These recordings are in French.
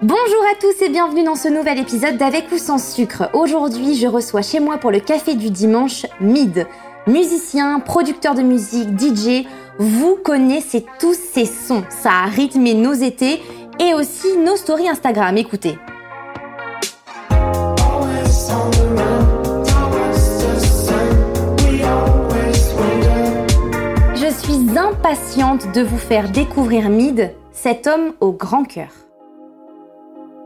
Bonjour à tous et bienvenue dans ce nouvel épisode d'Avec ou sans sucre. Aujourd'hui, je reçois chez moi pour le café du dimanche Mid. Musicien, producteur de musique, DJ, vous connaissez tous ces sons. Ça a rythmé nos étés et aussi nos stories Instagram. Écoutez. Je suis impatiente de vous faire découvrir Mid, cet homme au grand cœur.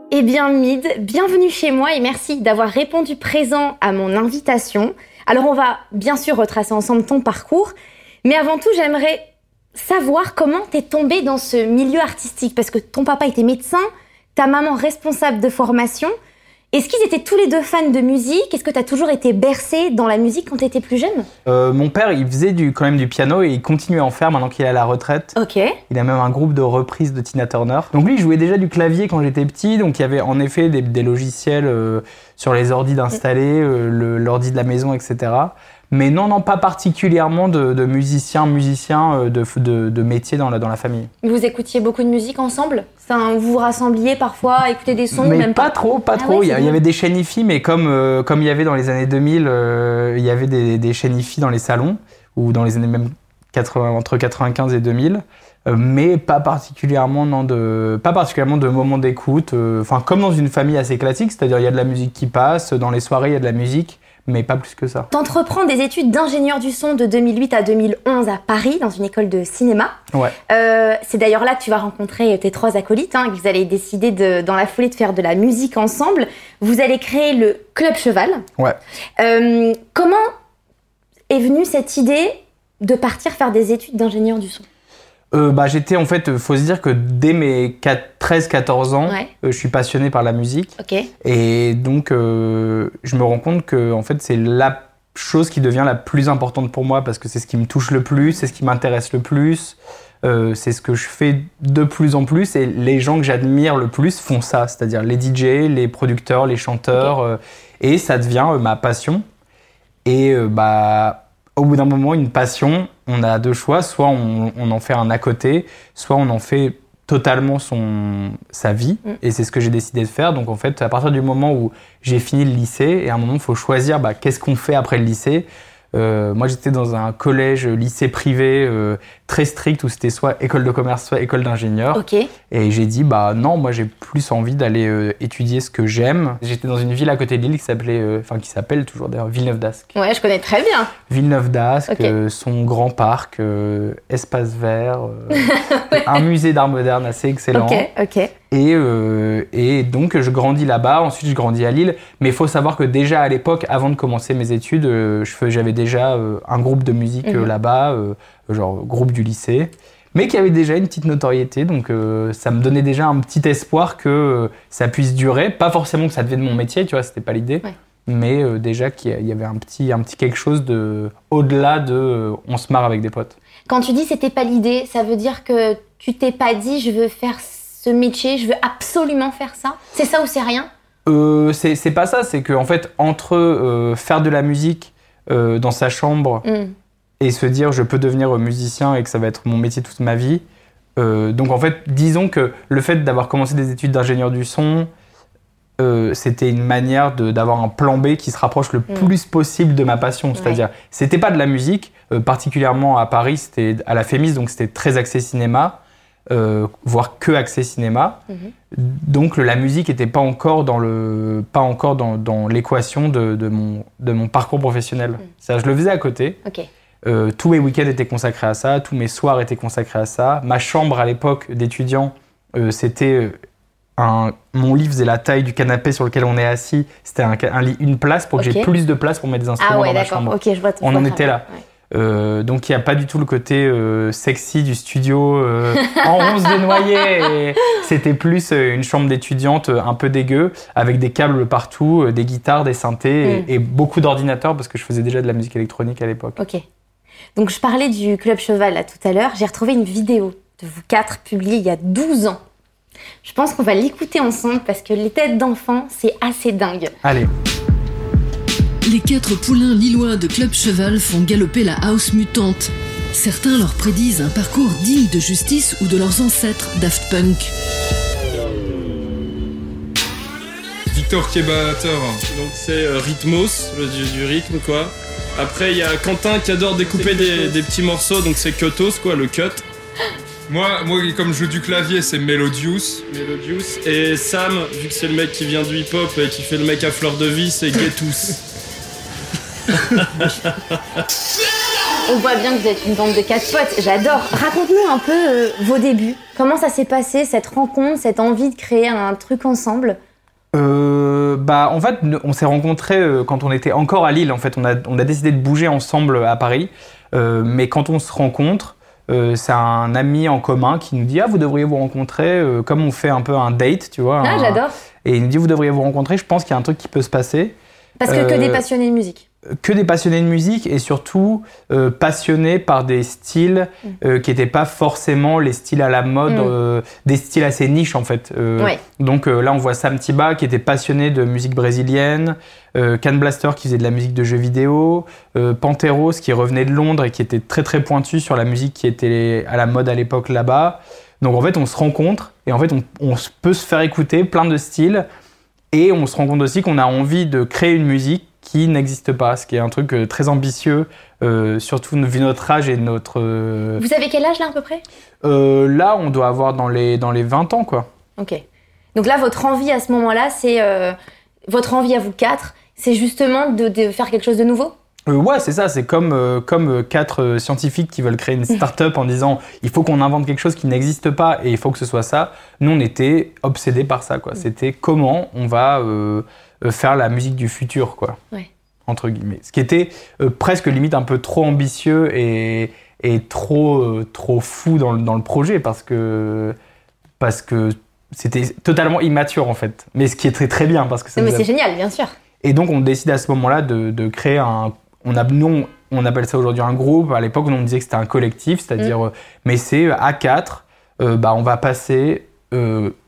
Eh bien, Mid, bienvenue chez moi et merci d'avoir répondu présent à mon invitation. Alors, on va bien sûr retracer ensemble ton parcours, mais avant tout, j'aimerais savoir comment t'es tombé dans ce milieu artistique, parce que ton papa était médecin, ta maman responsable de formation. Est-ce qu'ils étaient tous les deux fans de musique? Est-ce que tu as toujours été bercé dans la musique quand tu étais plus jeune? Euh, Mon père, il faisait du, quand même du piano et il continue à en faire maintenant qu'il est à la retraite. Ok. Il a même un groupe de reprises de Tina Turner. Donc lui, il jouait déjà du clavier quand j'étais petit. Donc il y avait en effet des, logiciels euh, sur les ordis d'installer, euh, l'ordi de la maison, etc. Mais non, non, pas particulièrement de, de musiciens, musiciens euh, de, de, de métiers dans la, dans la famille. Vous écoutiez beaucoup de musique ensemble? Vous vous rassembliez parfois à écouter des sons mais même pas, trop, pas Ah trop. ouais, il, y, c'est il y avait des chaînes IFI, mais comme, euh, comme il y avait dans les années 2000, euh, il y avait des, des chaînes IFI dans les salons, ou dans les années même 80, entre 95 et 2000. euh, mais pas particulièrement, non, de, pas particulièrement de moments d'écoute. euh, Enfin, comme dans une famille assez classique, c'est-à-dire il y a de la musique qui passe, dans les soirées il y a de la musique, mais pas plus que ça. T'entreprends des études d'ingénieur du son de 2008 à 2011 à Paris, dans une école de cinéma. Ouais. Euh, c'est d'ailleurs là que tu vas rencontrer tes trois acolytes, hein, que vous allez décider de, dans la foulée de faire de la musique ensemble. Vous allez créer le Club Cheval. Ouais. Euh, comment est venue cette idée de partir faire des études d'ingénieur du son? Euh, bah, j'étais en fait, euh, faut se dire que dès mes 13-14 ans, Ouais. euh, je suis passionné par la musique. Et donc, euh, je me rends compte que en fait, c'est la chose qui devient la plus importante pour moi parce que c'est ce qui me touche le plus, c'est ce qui m'intéresse le plus, c'est ce que je fais de plus en plus. Et les gens que j'admire le plus font ça, c'est-à-dire les DJ, les producteurs, les chanteurs. et ça devient ma passion. Et bah, au bout d'un moment, une passion, on a deux choix. Soit on, on en fait un à côté, soit on en fait totalement son, sa vie. Mm. Et c'est ce que j'ai décidé de faire. Donc en fait, à partir du moment où j'ai fini le lycée, et à un moment, il faut choisir bah, qu'est-ce qu'on fait après le lycée. Euh, moi, j'étais dans un collège, lycée privé euh, très strict où c'était soit école de commerce, soit école d'ingénieur. Et j'ai dit, bah non, moi j'ai plus envie d'aller euh, étudier ce que j'aime. J'étais dans une ville à côté de Lille qui s'appelait, euh, enfin qui s'appelle toujours d'ailleurs Villeneuve d'Ascq. Ouais, je connais très bien. Villeneuve d'Ascq, euh, son grand parc, espace vert, un musée d'art moderne assez excellent. Ok, ok. Et, euh, et donc je grandis là-bas, ensuite je grandis à Lille. Mais il faut savoir que déjà à l'époque, avant de commencer mes études, euh, j'avais déjà euh, un groupe de musique Mhm. là-bas, genre groupe du lycée, mais qui avait déjà une petite notoriété. Donc euh, ça me donnait déjà un petit espoir que euh, ça puisse durer. Pas forcément que ça devienne mon métier, tu vois, c'était pas l'idée. Ouais. Mais euh, déjà qu'il y avait un petit, un petit quelque chose de au-delà de euh, on se marre avec des potes. Quand tu dis c'était pas l'idée, ça veut dire que tu t'es pas dit je veux faire ce métier, je veux absolument faire ça? C'est ça ou c'est rien? Euh, c'est c'est pas ça, c'est qu'en fait, entre euh, faire de la musique euh, dans sa chambre Hmm. Et se dire je peux devenir musicien et que ça va être mon métier toute ma vie, euh, donc en fait, disons que le fait d'avoir commencé des études d'ingénieur du son, euh, c'était une manière d'avoir un plan B qui se rapproche le Mm. plus possible de ma passion. C'est-à-dire, c'était pas de la musique, euh, particulièrement à Paris, c'était à la Fémis, donc c'était très axé cinéma, voire que axé cinéma. Mhm. Donc la musique n'était pas encore dans le pas encore dans, dans l'équation de, de mon de mon parcours professionnel. Ça, je le faisais à côté. Euh, tous mes week-ends étaient consacrés à ça, tous mes soirs étaient consacrés à ça. Ma chambre à l'époque d'étudiant, euh, c'était euh, un, mon lit faisait la taille du canapé sur lequel on est assis. C'était un, ca- un lit, une place pour que Ok. j'ai plus de place pour mettre des instruments Ah ouais, dans ma d'accord. chambre. Ok, je vois. On en était là. Ouais. Euh, donc il n'y a pas du tout le côté euh, sexy du studio euh, en ronce de noyer. et C'était plus une chambre d'étudiante un peu dégueu, avec des câbles partout, des guitares, des synthés Mm. et, et beaucoup d'ordinateurs parce que je faisais déjà de la musique électronique à l'époque. Ok. Donc je parlais du Club Cheval là tout à l'heure. J'ai retrouvé une vidéo de vous quatre publiée il y a 12 ans. Je pense qu'on va l'écouter ensemble parce que les têtes d'enfants, c'est assez dingue. Allez, Les quatre poulains lillois de Club Cheval font galoper la house mutante. Certains leur prédisent un parcours digne de justice ou de leurs ancêtres Daft Punk. Victor qui est batteur. Donc c'est euh, Rhythmos, le dieu du rythme quoi. Après il y a Quentin qui adore découper des, des petits morceaux, donc c'est Cutos quoi, le cut. Moi, moi, comme je joue du clavier, c'est Melodious. Melodious. Et Sam, vu que c'est le mec qui vient du hip-hop et qui fait le mec à fleur de vie, c'est Getus. On voit bien que vous êtes une bande de quatre potes, j'adore. Raconte-nous un peu euh, vos débuts. Comment ça s'est passé, cette rencontre, cette envie de créer un truc ensemble? Euh, bah, en fait, on s'est rencontrés euh, quand on était encore à Lille. En fait, on a, on a décidé de bouger ensemble à Paris. Euh, mais quand on se rencontre, euh, c'est un ami en commun qui nous dit Ah, vous devriez vous rencontrer, euh, comme on fait un peu un date, tu vois. Ah, un- j'adore. Et il nous dit Vous devriez vous rencontrer. Je pense qu'il y a un truc qui peut se passer. Parce que que Euh, des passionnés de musique. Que des passionnés de musique et surtout euh, passionnés par des styles euh, qui n'étaient pas forcément les styles à la mode, Mm. euh, des styles assez niches en fait. Ouais. Donc là on voit Sam Tiba qui était passionné de musique brésilienne, Can Blaster qui faisait de la musique de jeux vidéo, Panteros qui revenait de Londres et qui était très très pointu sur la musique qui était à la mode à l'époque là-bas. Donc en fait on se rencontre et en fait on, peut se faire écouter plein de styles et on se rend compte aussi qu'on a envie de créer une musique qui n'existe pas, ce qui est un truc euh, très ambitieux, euh, surtout vu notre âge et notre... euh, Vous avez quel âge là à peu près? Euh, là, on doit avoir dans les, dans les 20 ans, quoi. Ok. Donc là, votre envie à ce moment-là, c'est votre envie à vous quatre, c'est justement de, de faire quelque chose de nouveau? Ouais, c'est ça, c'est comme, comme quatre scientifiques qui veulent créer une start-up en disant il faut qu'on invente quelque chose qui n'existe pas et il faut que ce soit ça. Nous, on était obsédés par ça, quoi. C'était comment on va faire la musique du futur, quoi. Ouais. Entre guillemets. Ce qui était euh, presque limite un peu trop ambitieux et, et trop, euh, trop fou dans le, dans le projet parce que, parce que c'était totalement immature, en fait. Mais ce qui est très très bien parce que ça Non, mais a c'est génial, bien sûr. et donc, on décide à ce moment-là de, de créer un. On a, nous, on appelle ça aujourd'hui un groupe. À l'époque, on disait que c'était un collectif, c'est-à-dire. euh, Mais c'est euh, à quatre, euh, bah, on va passer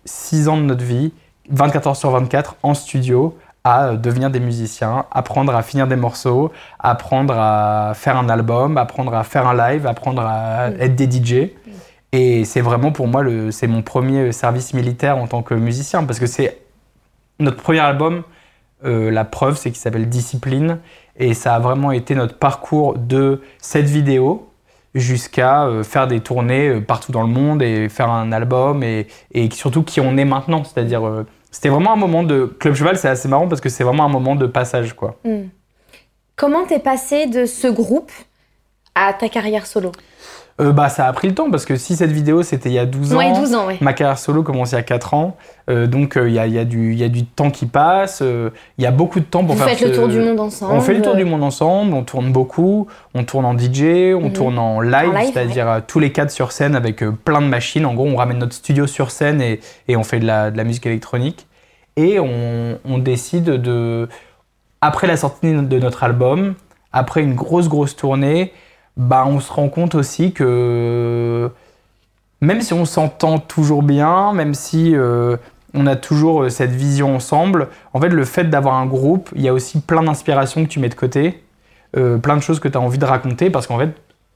6 ans de notre vie, 24 heures sur 24, en studio, à euh, devenir des musiciens, apprendre à finir des morceaux, apprendre à faire un album, apprendre à faire un live, apprendre à être des DJ. Et c'est vraiment pour moi, c'est mon premier service militaire en tant que musicien, parce que c'est notre premier album. Euh, la preuve, c'est qu'il s'appelle Discipline. Et ça a vraiment été notre parcours de cette vidéo jusqu'à euh, faire des tournées euh, partout dans le monde et faire un album et, et surtout qui on est maintenant. C'est-à-dire, euh, c'était vraiment un moment de. Club Cheval, c'est assez marrant parce que c'est vraiment un moment de passage, quoi. Hmm. Comment t'es passé de ce groupe à ta carrière solo Euh, bah, ça a pris le temps parce que si cette vidéo c'était il y a 12 ans. Ouais, 12 ans, ouais. Ma carrière solo commence il y a 4 ans. Euh, donc euh, il y, a, il y, a du- il y a du temps qui passe. Il y a beaucoup de temps pour Vous faire faites le tour du monde ensemble. On fait le tour du monde ensemble, on tourne beaucoup, on tourne en DJ, on Mhm. tourne en live, c'est-à-dire tous les quatre sur scène avec plein de machines. En gros, on ramène notre studio sur scène et, et on fait de la, de la musique électronique. Et on, on décide de, après la sortie de notre album, après une grosse, grosse tournée, bah, on se rend compte aussi que même si on s'entend toujours bien, même si euh, on a toujours euh, cette vision ensemble, en fait, le fait d'avoir un groupe, il y a aussi plein d'inspirations que tu mets de côté, euh, plein de choses que tu as envie de raconter, parce qu'en fait,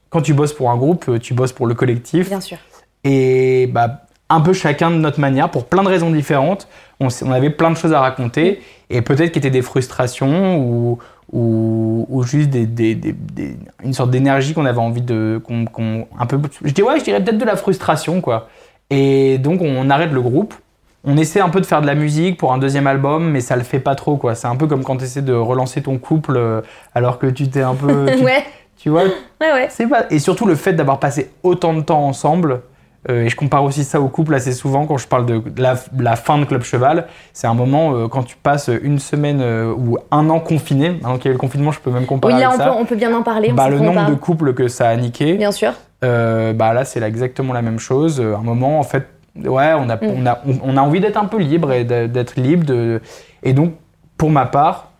quand tu bosses pour un groupe, tu bosses pour le collectif. Bien sûr. Et bah, un peu chacun de notre manière, pour plein de raisons différentes, on, avait plein de choses à raconter, et peut-être qu'il y était des frustrations ou, ou, ou juste des, des- des- des- une sorte d'énergie qu'on avait envie de. qu'on- qu'on- un peu, je dirais, ouais, je dirais peut-être de la frustration, quoi. Et donc, on arrête le groupe. On essaie un peu de faire de la musique pour un deuxième album, mais ça le fait pas trop, quoi. C'est un peu comme quand tu essaies de relancer ton couple euh, alors que tu t'es un peu. tu, ouais, tu vois, ouais, ouais. c'est pas... Et surtout le fait d'avoir passé autant de temps ensemble, et je compare aussi ça au couple assez souvent quand je parle de la, la fin de Club Cheval, c'est un moment euh, quand tu passes une semaine euh, ou un an confiné, maintenant qu'il y a eu le confinement, je peux même comparer Oui, là, avec on ça. peut, on peut bien en parler. bah, le nombre de couples que ça a niqué, Bien sûr. euh, bah là c'est exactement la même chose. Euh, Un moment en fait, ouais, on a, Mm. on a, on, on a envie d'être un peu libre et d'être libre. De... Et donc pour ma part,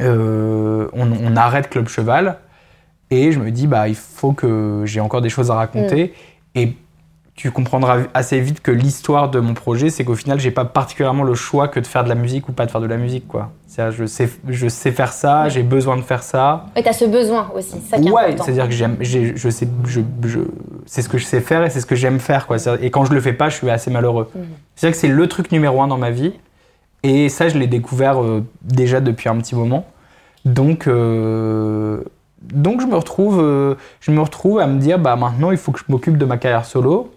euh, on, on arrête Club Cheval et je me dis bah il faut que j'ai encore des choses à raconter Mm. et tu comprendras assez vite que l'histoire de mon projet, c'est qu'au final, j'ai pas particulièrement le choix que de faire de la musique ou pas de faire de la musique, quoi. C'est-à-dire, je sais, je sais faire ça, Ouais. j'ai besoin de faire ça. Et t'as ce besoin aussi, ça qui est Ouais, c'est-à-dire que j'aime, j'ai- je sais, je, je, c'est ce que je sais faire et c'est ce que j'aime faire, quoi. Et quand je le fais pas, je suis assez malheureux. Mhm. C'est-à-dire que c'est le truc numéro un dans ma vie. Et ça, je l'ai découvert euh, déjà depuis un petit moment. Donc, euh, donc je, me retrouve, euh, je me retrouve à me dire, bah, maintenant, il faut que je m'occupe de ma carrière solo.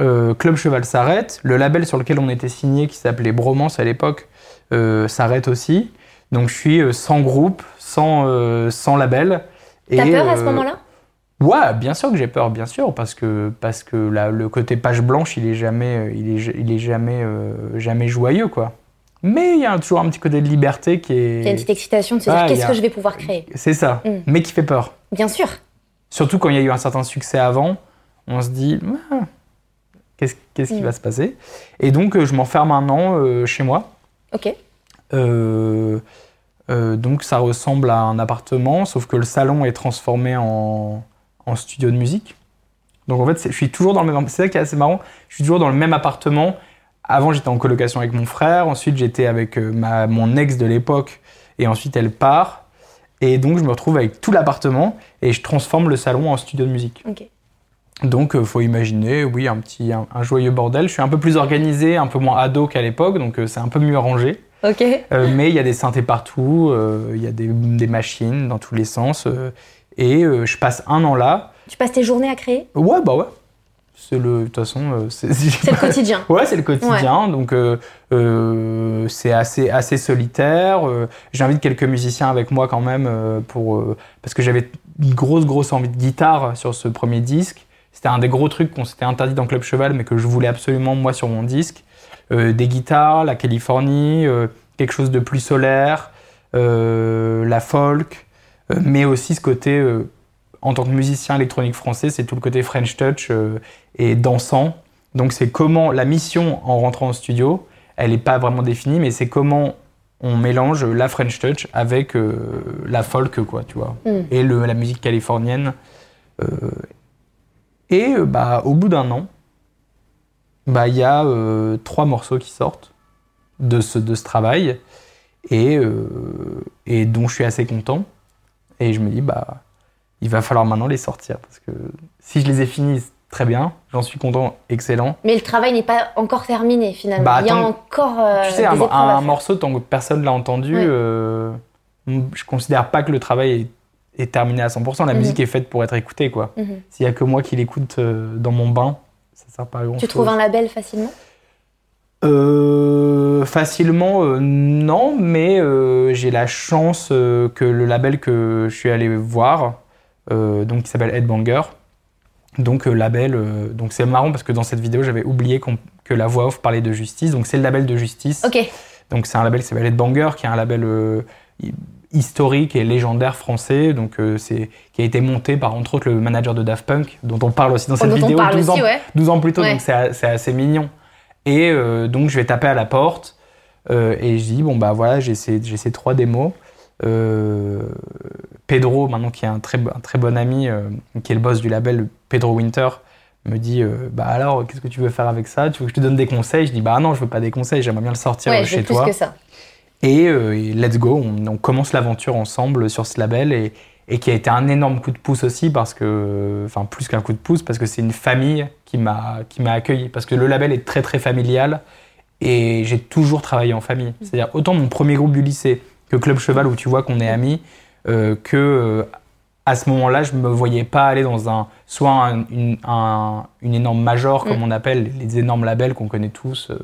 Euh, Club Cheval s'arrête. Le label sur lequel on était signé, qui s'appelait Bromance à l'époque, euh, s'arrête aussi. Donc je suis euh, sans groupe, sans, sans label. T'as peur à ce moment-là? Ouais, bien sûr que j'ai peur, bien sûr, parce que, parce que la- le côté page blanche, il est jamais, il est, il est jamais, jamais joyeux, quoi. Mais il y a toujours un petit côté de liberté qui est. Il y a une petite excitation de se dire Ah, qu'est-ce a- que je vais pouvoir créer? C'est ça, Mm. mais qui fait peur. Bien sûr. Surtout quand il y a eu un certain succès avant, on se dit, Ah, qu'est-ce qui Mm. va se passer Et donc, euh, je m'enferme un an euh, chez moi. Ok. Euh, donc, ça ressemble à un appartement, sauf que le salon est transformé en, en studio de musique. Donc, en fait, je suis toujours dans le même. C'est ça qui est assez marrant. Je suis toujours dans le même appartement. Avant, j'étais en colocation avec mon frère. Ensuite, j'étais avec ma, mon ex de l'époque. Et ensuite, elle part. Et donc, je me retrouve avec tout l'appartement et je transforme le salon en studio de musique. Ok. Donc, il faut imaginer, oui, un petit, un, un joyeux bordel. Je suis un peu plus organisé, un peu moins ado qu'à l'époque, donc euh, c'est un peu mieux rangé. Ok. Euh, mais il y a des synthés partout, euh, il y a des, des machines dans tous les sens. euh, et euh, je passe un an là. Tu passes tes journées à créer? Ouais, bah ouais. C'est le. De toute façon, euh, c'est. C'est le quotidien. Ouais, c'est le quotidien. Donc, euh, euh, c'est assez, assez solitaire. Euh, J'invite quelques musiciens avec moi quand même euh, pour, euh, parce que j'avais une grosse, grosse envie de guitare sur ce premier disque. C'était un des gros trucs qu'on s'était interdit dans Club Cheval, mais que je voulais absolument moi sur mon disque. Euh, des guitares, la Californie, euh, quelque chose de plus solaire, euh, la folk, mais aussi ce côté, en tant que musicien électronique français, c'est tout le côté French touch et dansant. Donc c'est comment la mission en rentrant au studio, elle n'est pas vraiment définie, mais c'est comment on mélange la French touch avec la folk, quoi, tu vois, Mm. et le, la musique californienne. Et euh, bah, au bout d'un an, bah, il y a euh, trois morceaux qui sortent de ce, de ce travail et, euh, et dont je suis assez content. Et je me dis, bah, il va falloir maintenant les sortir parce que si je les ai finis, très bien, j'en suis content, excellent. Mais le travail n'est pas encore terminé finalement. Bah, Il y a encore euh, tu sais, des un, morceau, tant que personne l'a entendu, euh, je considère pas que le travail est, est terminé à 100%. La Mhm. musique est faite pour être écoutée, quoi. Mhm. S'il y a que moi qui l'écoute euh, dans mon bain, ça sert pas à grand Tu chose. trouves un label facilement? Euh, facilement, euh, non, mais euh, j'ai la chance que le label que je suis allé voir, donc qui s'appelle Headbanger, donc label, donc c'est marrant parce que dans cette vidéo j'avais oublié qu'on- que la voix off parlait de justice, donc c'est le label de justice. Ok. Donc c'est un label qui s'appelle Headbanger, qui est un label historique et légendaire français, donc euh, c'est qui a été monté par entre autres le manager de Daft Punk, dont on parle aussi dans cette vidéo parle 12 aussi, ans, ouais. 12 ans plus tôt, Ouais. donc c'est assez mignon. Et euh, donc je vais taper à la porte euh, et je dis bon bah voilà j'ai ces, j'ai ces trois démos. Pedro, maintenant qui est un très, un très bon ami, qui est le boss du label, Pedro Winter, me dit euh, bah alors qu'est-ce que tu veux faire avec ça? Tu veux que je te donne des conseils? Je dis bah non je veux pas des conseils, j'aimerais bien le sortir Ouais, chez plus toi. que ça. Et, euh, et let's go, on, on commence l'aventure ensemble sur ce label et, et qui a été un énorme coup de pouce aussi parce que, enfin plus qu'un coup de pouce, parce que c'est une famille qui m'a qui m'a accueilli parce que le label est très très familial et j'ai toujours travaillé en famille. C'est-à-dire autant mon premier groupe du lycée que Club Cheval où tu vois qu'on est amis, euh, que euh, à ce moment-là je me voyais pas aller dans un soit un- une, un- une énorme major comme Mm. on appelle les énormes labels qu'on connaît tous, euh,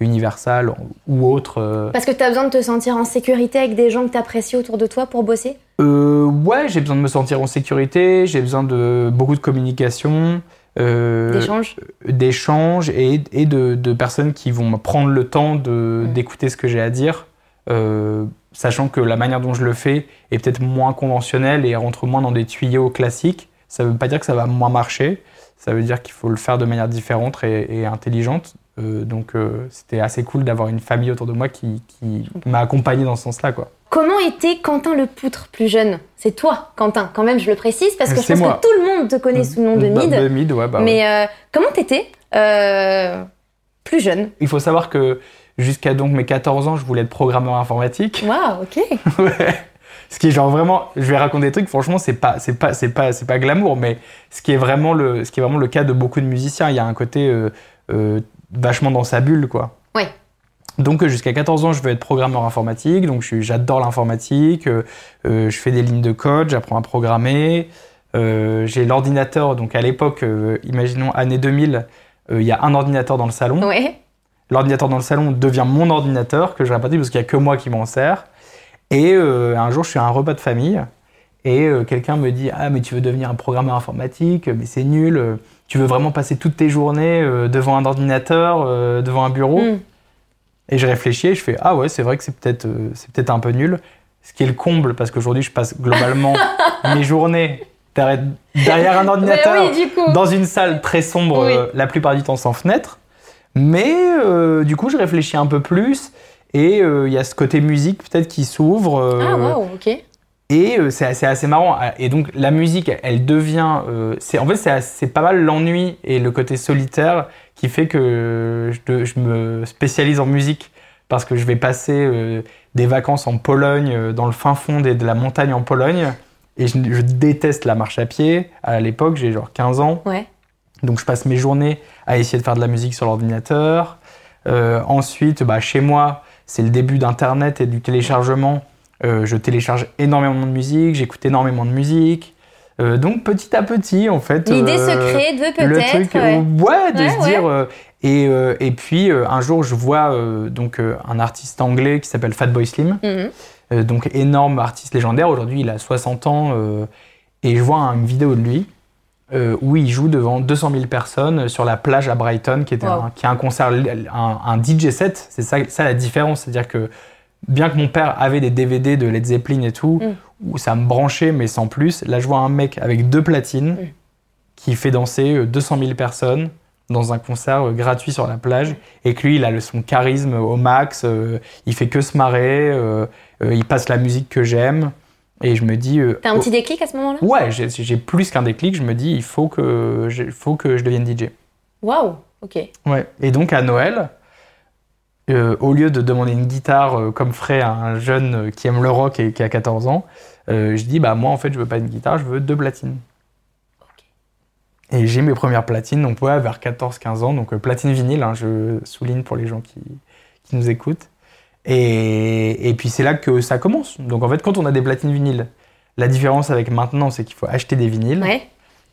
Universal ou autres. euh, Parce que tu as besoin de te sentir en sécurité avec des gens que tu apprécies autour de toi pour bosser? Euh, ouais, j'ai besoin de me sentir en sécurité, j'ai besoin de beaucoup de communication, d'échanges d'échanges et, et de, de personnes qui vont me prendre le temps Mm. d'écouter ce que j'ai à dire, sachant que la manière dont je le fais est peut-être moins conventionnelle et rentre moins dans des tuyaux classiques. Ça veut pas dire que ça va moins marcher, ça veut dire qu'il faut le faire de manière différente et, et intelligente. Euh, donc euh, c'était assez cool d'avoir une famille autour de moi qui, qui m'a accompagné dans ce sens-là. quoi. Comment était Quentin le Poutre plus jeune? C'est toi, Quentin, quand même, je le précise, parce que je pense moi. que tout le monde te connaît sous le nom de Bah, Mid. de Mid, ouais, bah ouais. mais euh, comment t'étais plus jeune? Il faut savoir que jusqu'à donc mes 14 ans, je voulais être programmeur informatique. Waouh, ok. Ouais. Ce qui est genre vraiment, je vais raconter des trucs. Franchement, c'est pas, c'est pas, c'est pas, c'est pas glamour, mais ce qui est vraiment le, ce qui est vraiment le cas de beaucoup de musiciens. Il y a un côté euh, euh, vachement dans sa bulle, quoi. Ouais. Donc euh, jusqu'à 14 ans, je veux être programmeur informatique, donc j'adore l'informatique, euh, je fais des lignes de code, j'apprends à programmer, euh, j'ai l'ordinateur, donc à l'époque, euh, imaginons année 2000, euh, il y a un ordinateur dans le salon, Ouais. L'ordinateur dans le salon devient mon ordinateur que je répartis parce qu'il n'y a que moi qui m'en sers. Et euh, un jour, je suis à un repas de famille et euh, quelqu'un me dit Ah, mais tu veux devenir un programmeur informatique, mais c'est nul. euh, Tu veux vraiment passer toutes tes journées devant un ordinateur, devant un bureau? Mm. Et je réfléchis et je fais Ah, ouais, c'est vrai que c'est peut-être peut-être un peu nul. Ce qui est le comble parce qu'aujourd'hui, je passe globalement mes journées derrière, un ordinateur oui, dans une salle très sombre, Oui. la plupart du temps sans fenêtre. Mais euh, du coup, je réfléchis un peu plus. Et euh, il y a ce côté musique peut-être qui s'ouvre. euh, Ah, waouh, ok. Et c'est assez, assez marrant. Et donc, la musique, elle devient. c'est en fait, c'est pas mal l'ennui et le côté solitaire qui fait que je, me spécialise en musique. Parce que je vais passer des vacances en Pologne, dans le fin fond des- de la montagne en Pologne. Et je, je déteste la marche à pied. À l'époque, j'ai genre 15 ans. Ouais. Donc je passe mes journées à essayer de faire de la musique sur l'ordinateur. Euh, ensuite, bah, chez moi, c'est le début d'Internet et du téléchargement. Euh, je télécharge énormément de musique, j'écoute énormément de musique. Euh, donc petit à petit, en fait. L'idée se crée de le truc, peut-être. ouais. ouais, de Ouais, se ouais. dire. et, et puis un jour, je vois donc un artiste anglais qui s'appelle Fatboy Slim. Mhm. Donc énorme artiste légendaire. Aujourd'hui, il a 60 ans et je vois une vidéo de lui euh, où il joue devant 200 000 personnes sur la plage à Brighton, qui était Wow. un, qui est un concert, un, un DJ set. C'est ça, ça la différence, c'est-à-dire que bien que mon père avait des DVD de Led Zeppelin et tout, Mm. où ça me branchait mais sans plus, là je vois un mec avec deux platines Mm. qui fait danser euh, 200 000 personnes dans un concert euh, gratuit sur la plage et que lui il a le- son charisme au max, euh, il fait que se marrer, euh, euh, il passe la musique que j'aime et je me dis euh, T'as un petit déclic à ce moment-là? Oh, ouais j'ai plus qu'un déclic, je me dis il faut que faut que je devienne DJ. Waouh, ok. Ouais. Et donc à Noël, euh, au lieu de demander une guitare euh, comme ferait un jeune euh, qui aime le rock et qui a 14 ans, je dis bah moi en fait je veux pas une guitare, je veux deux platines. Et j'ai mes premières platines, donc ouais, vers 14-15 ans, donc platine vinyle, hein, je souligne pour les gens qui, qui nous écoutent. Et, et puis c'est là que ça commence. Donc en fait, quand on a des platines vinyles, la différence avec maintenant, c'est qu'il faut acheter des vinyles. Ouais.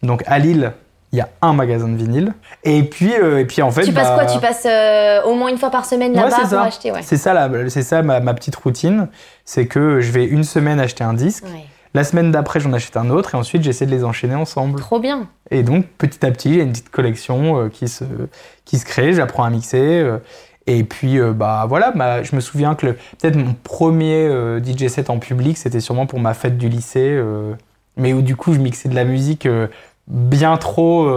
Donc à Lille, il y a un magasin de vinyle. Et puis, euh, et puis en fait. tu passes bah, quoi Tu passes euh, au moins une fois par semaine Ouais, là-bas c'est pour acheter ouais. C'est ça, c'est ça ma, ma petite routine. C'est que je vais une semaine acheter un disque. Ouais. La semaine d'après, j'en achète un autre. Et ensuite, j'essaie de les enchaîner ensemble. Trop bien. Et donc, petit à petit, j'ai une petite collection euh, qui, se, qui se crée. J'apprends à mixer. Et puis, euh, bah voilà, bah, je me souviens que peut-être mon premier euh, DJ set en public, c'était sûrement pour ma fête du lycée. euh, mais où du coup, je mixais de la musique bien trop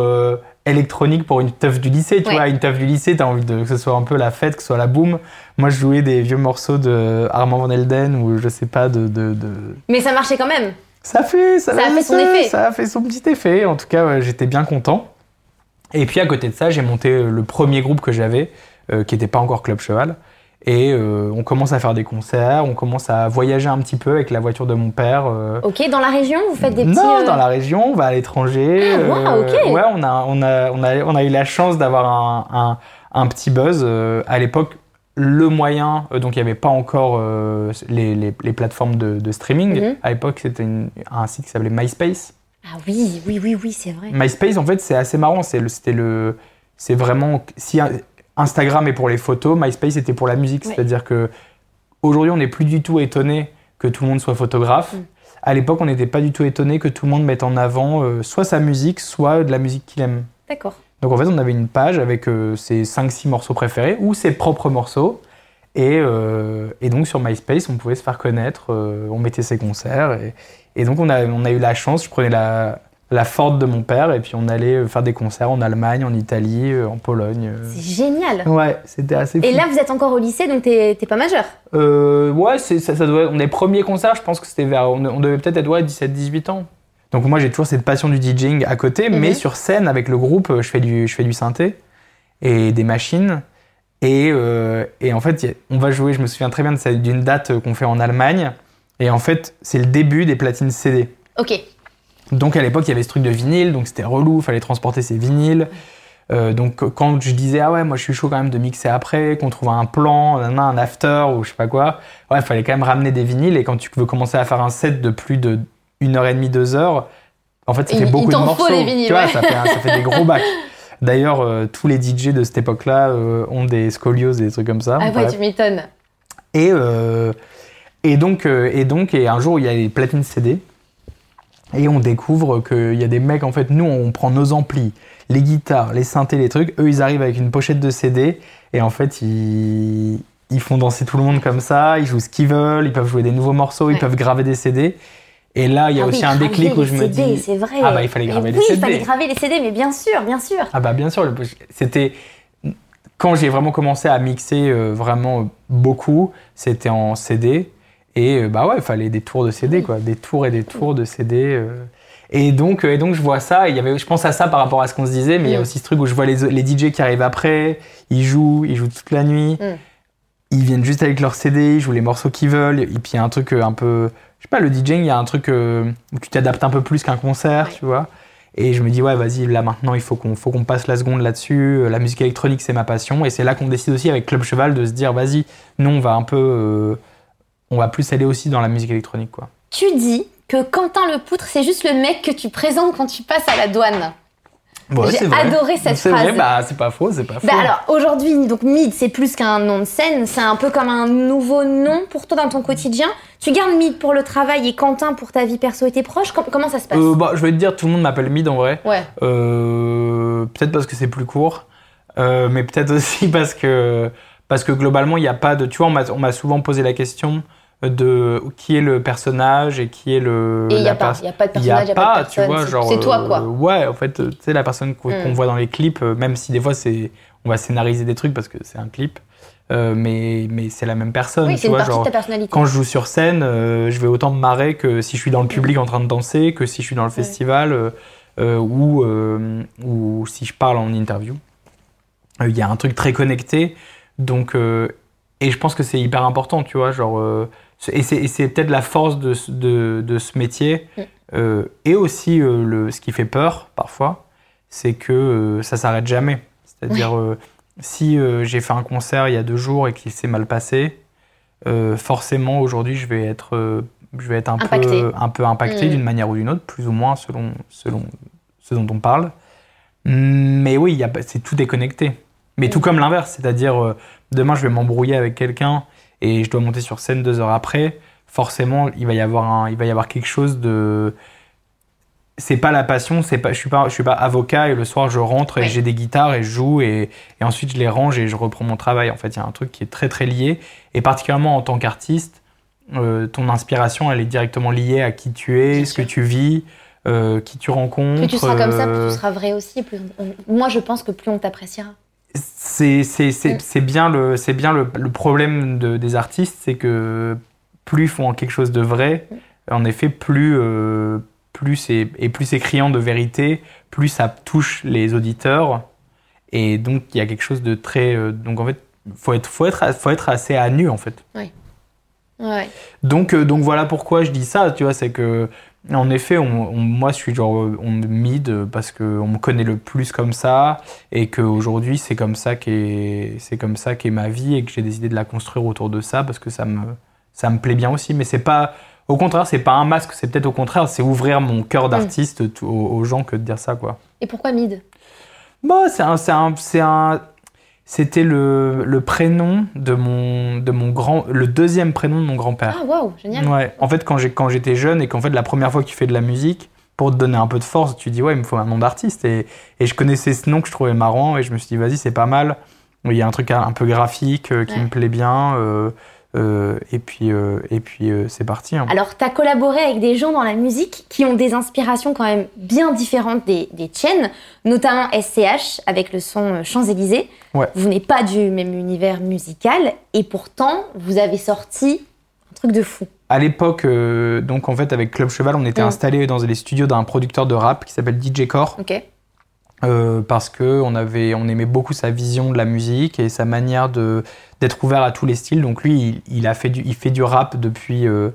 électronique pour une teuf du lycée. Tu Ouais. vois, une teuf du lycée, t'as envie de, que ce soit un peu la fête, que ce soit la boum. Moi, je jouais des vieux morceaux de Armand Van Elden ou je sais pas, de- de- de, Mais ça marchait quand même. ça fait, ça, Ça a fait son ça- effet. Ça a fait son petit effet. En tout cas, ouais, j'étais bien content. Et puis à côté de ça, j'ai monté le premier groupe que j'avais, qui n'était pas encore Club Cheval. Et euh, on commence à faire des concerts, on commence à voyager un petit peu avec la voiture de mon père. euh, Ok, dans la région, vous faites des petits. non, euh, dans la région, on va à l'étranger. Ah, waouh, ok. Ouais, on a, on, a, on, a, on a eu la chance d'avoir un, un, un petit buzz. euh, à l'époque, le moyen, euh, donc il n'y avait pas encore euh, les, les, les plateformes de, de streaming. Mhm. À l'époque, c'était un site qui s'appelait MySpace. Ah oui, oui, oui, oui, c'est vrai. MySpace, en fait, c'est assez marrant. C'était le, c'est vraiment si Instagram est pour les photos, MySpace était pour la musique. C'est-à-dire que aujourd'hui, on n'est plus du tout étonné que tout le monde soit photographe. Mm. À l'époque, on n'était pas du tout étonné que tout le monde mette en avant euh, soit sa musique, soit de la musique qu'il aime. D'accord. Donc en fait, on avait une page avec euh, ses 5-6 morceaux préférés ou ses propres morceaux. Et, euh, et donc sur MySpace, on pouvait se faire connaître, on mettait ses concerts. Et, et donc on a, on a eu la chance, je prenais la, la Ford de mon père et puis on allait euh, faire des concerts en Allemagne, en Italie, euh, en Pologne. euh. C'est génial. Ouais, c'était assez. Et là, vous êtes encore au lycée, donc t'es pas majeur. Euh, ouais, c'est, ça, ça doit, on est premiers concerts, je pense que c'était vers. On, on devait peut-être être ouais, 17-18 ans. Donc moi j'ai toujours cette passion du DJing à côté, Mhm. mais sur scène avec le groupe, je fais du, je fais du synthé et des machines. Et, euh, et en fait, on va jouer, je me souviens très bien d'une date qu'on fait en Allemagne. Et en fait, c'est le début des platines CD. Ok. Donc à l'époque, il y avait ce truc de vinyle, donc c'était relou, fallait transporter ses vinyles. Euh, donc quand je disais ah ouais moi je suis chaud quand même de mixer après, qu'on trouve un plan, un, after ou je sais pas quoi, ouais il fallait quand même ramener des vinyles et quand tu veux commencer à faire un set de plus de une heure et demie deux heures, en fait ça Il- fait il beaucoup de faut morceaux, vinyles, tu vois ouais. ça fait un- ça fait des gros bacs. D'ailleurs euh, tous les DJ de cette époque-là euh, ont des scolioses et des trucs comme ça. Ah ouais, tu m'étonnes. Et, et, donc, et donc, et un jour, il y a les platines CD. Et on découvre qu'il y a des mecs, en fait, nous, on prend nos amplis, les guitares, les synthés, les trucs. Eux, ils arrivent avec une pochette de CD. Et en fait, ils, ils font danser tout le monde comme ça. Ils jouent ce qu'ils veulent. Ils peuvent jouer des nouveaux morceaux. Ouais. Ils peuvent graver des CD. Et là, il y a Ah aussi oui, un déclic où je me CD, dis. c'est vrai. Ah bah, il fallait graver les oui, CD. il fallait graver les CD, mais bien sûr, bien sûr. Ah bah bien sûr, le- c'était quand j'ai vraiment commencé à mixer euh, vraiment beaucoup, c'était en CD et euh, bah ouais, il fallait des tours de CD quoi, des tours et des tours de CD euh. et donc euh, et donc je vois ça, il y avait je pense à ça par rapport à ce qu'on se disait, mais il y a Mm. aussi ce truc où je vois les, les DJ qui arrivent après, ils jouent, ils jouent toute la nuit. Mm. Ils viennent juste avec leur CD, ils jouent les morceaux qu'ils veulent et puis il y a un truc un peu je sais pas le DJing, il y a un truc où tu t'adaptes un peu plus qu'un concert, Ouais. tu vois. Et je me dis, ouais, vas-y, là maintenant, il faut qu'on passe la seconde là-dessus. La musique électronique, c'est ma passion. Et c'est là qu'on décide aussi avec Club Cheval de se dire, vas-y, nous, on va un peu. euh, on va plus aller aussi dans la musique électronique, quoi. Tu dis que Quentin Le Poutre, c'est juste le mec que tu présentes quand tu passes à la douane. Ouais, J'ai adoré cette phrase. vrai, bah, c'est pas faux, c'est pas faux. Bah alors aujourd'hui, donc Mid, c'est plus qu'un nom de scène, c'est un peu comme un nouveau nom pour toi dans ton quotidien. Tu gardes Mid pour le travail et Quentin pour ta vie perso et tes proches? Com- comment ça se passe? Euh, bah, je vais te dire, tout le monde m'appelle Mid en vrai. Ouais. Euh, peut-être parce que c'est plus court, euh, mais peut-être aussi parce que, parce que globalement, il n'y a pas de. Tu vois, on m'a- on m'a souvent posé la question de qui est le personnage et qui est le. Et il n'y a pas, il a pas de personnage, il n'y a pas de tu personne. vois, c'est- genre. c'est toi euh, quoi. ouais, en fait, tu sais, la personne qu'on Mm. qu'on voit dans les clips, euh, même si des fois, c'est on va scénariser des trucs parce que c'est un clip, euh, mais, mais c'est la même personne, Oui, tu c'est une vois, partie genre. de ta personnalité. Quand je joue sur scène, euh, je vais autant me marrer que si je suis dans le public en train de danser, que si je suis dans le festival euh, ou, ou si je parle en interview. Il y a un truc très connecté, donc et je pense que c'est hyper important, tu vois, genre et c'est peut-être la force de, ce- de, de ce métier Mm. euh, et aussi euh, le, ce qui fait peur parfois, c'est que euh, ça s'arrête jamais. C'est-à-dire euh, si j'ai fait un concert il y a deux jours et qu'il s'est mal passé, forcément aujourd'hui je vais être, je vais être un, Impacté. peu, un peu impacté Mm. d'une manière ou d'une autre, plus ou moins selon, selon ce dont on parle. Mais oui, c'est tout est connecté. Mais tout comme l'inverse, c'est-à-dire demain je vais m'embrouiller avec quelqu'un et je dois monter sur scène deux heures après, forcément il va y avoir un, il va y avoir quelque chose de c'est pas la passion, c'est pas, je suis pas, je suis pas avocat et le soir je rentre et Oui. j'ai des guitares et je joue et, et ensuite je les range et je reprends mon travail. En fait, il y a un truc qui est très très lié et particulièrement en tant qu'artiste, euh, ton inspiration elle est directement liée à qui tu es, ce que tu vis, euh, qui tu rencontres. Plus tu seras comme ça, plus tu seras vrai aussi. Plus on- Moi, je pense que plus on t'appréciera. C'est Mm. c'est bien le c'est bien le, le problème de- des artistes c'est que plus ils font quelque chose de vrai Mm. en effet plus euh, plus c'est et plus c'est criant de vérité plus ça touche les auditeurs et donc il y a quelque chose de très euh, donc en fait faut être faut être faut être assez à nu en fait Ouais. donc, euh, donc voilà pourquoi je dis ça, tu vois, c'est que en effet, on, on- moi je suis genre euh, on mid parce qu'on me connaît le plus comme ça et qu'aujourd'hui c'est comme ça qu'est c'est comme ça qu'est ma vie et que j'ai décidé de la construire autour de ça parce que ça me ça me plaît bien aussi. Mais c'est pas au contraire, c'est pas un masque, c'est peut-être au contraire, c'est ouvrir mon cœur d'artiste tout- aux, aux gens que de dire ça quoi. Et pourquoi Mid? Bah, c'est un, c'est un, c'est un- c'était le, le prénom de mon, de mon grand, le deuxième prénom de mon grand-père. Ah, waouh, génial. Ouais. En fait, quand j'ai quand j'étais jeune et qu'en fait la première fois que tu fais de la musique, pour te donner un peu de force, tu dis ouais, il me faut un nom d'artiste et, et je connaissais ce nom que je trouvais marrant et je me suis dit vas-y c'est pas mal. Il y a un truc un peu graphique euh, qui Ouais. me plaît bien euh, euh, et puis euh, et puis euh, c'est parti. hein. Alors, tu as collaboré avec des gens dans la musique qui ont des inspirations quand même bien différentes des, des tiennes, notamment SCH avec le son Champs-Élysées. Ouais. Vous n'êtes pas du même univers musical et pourtant, vous avez sorti un truc de fou. À l'époque, donc en fait avec Club Cheval, on était Mm. installé dans les studios d'un producteur de rap qui s'appelle DJ Core. Euh, parce que on avait, on aimait beaucoup sa vision de la musique et sa manière de d'être ouvert à tous les styles. Donc lui, il, il a fait du, il fait du rap depuis, euh,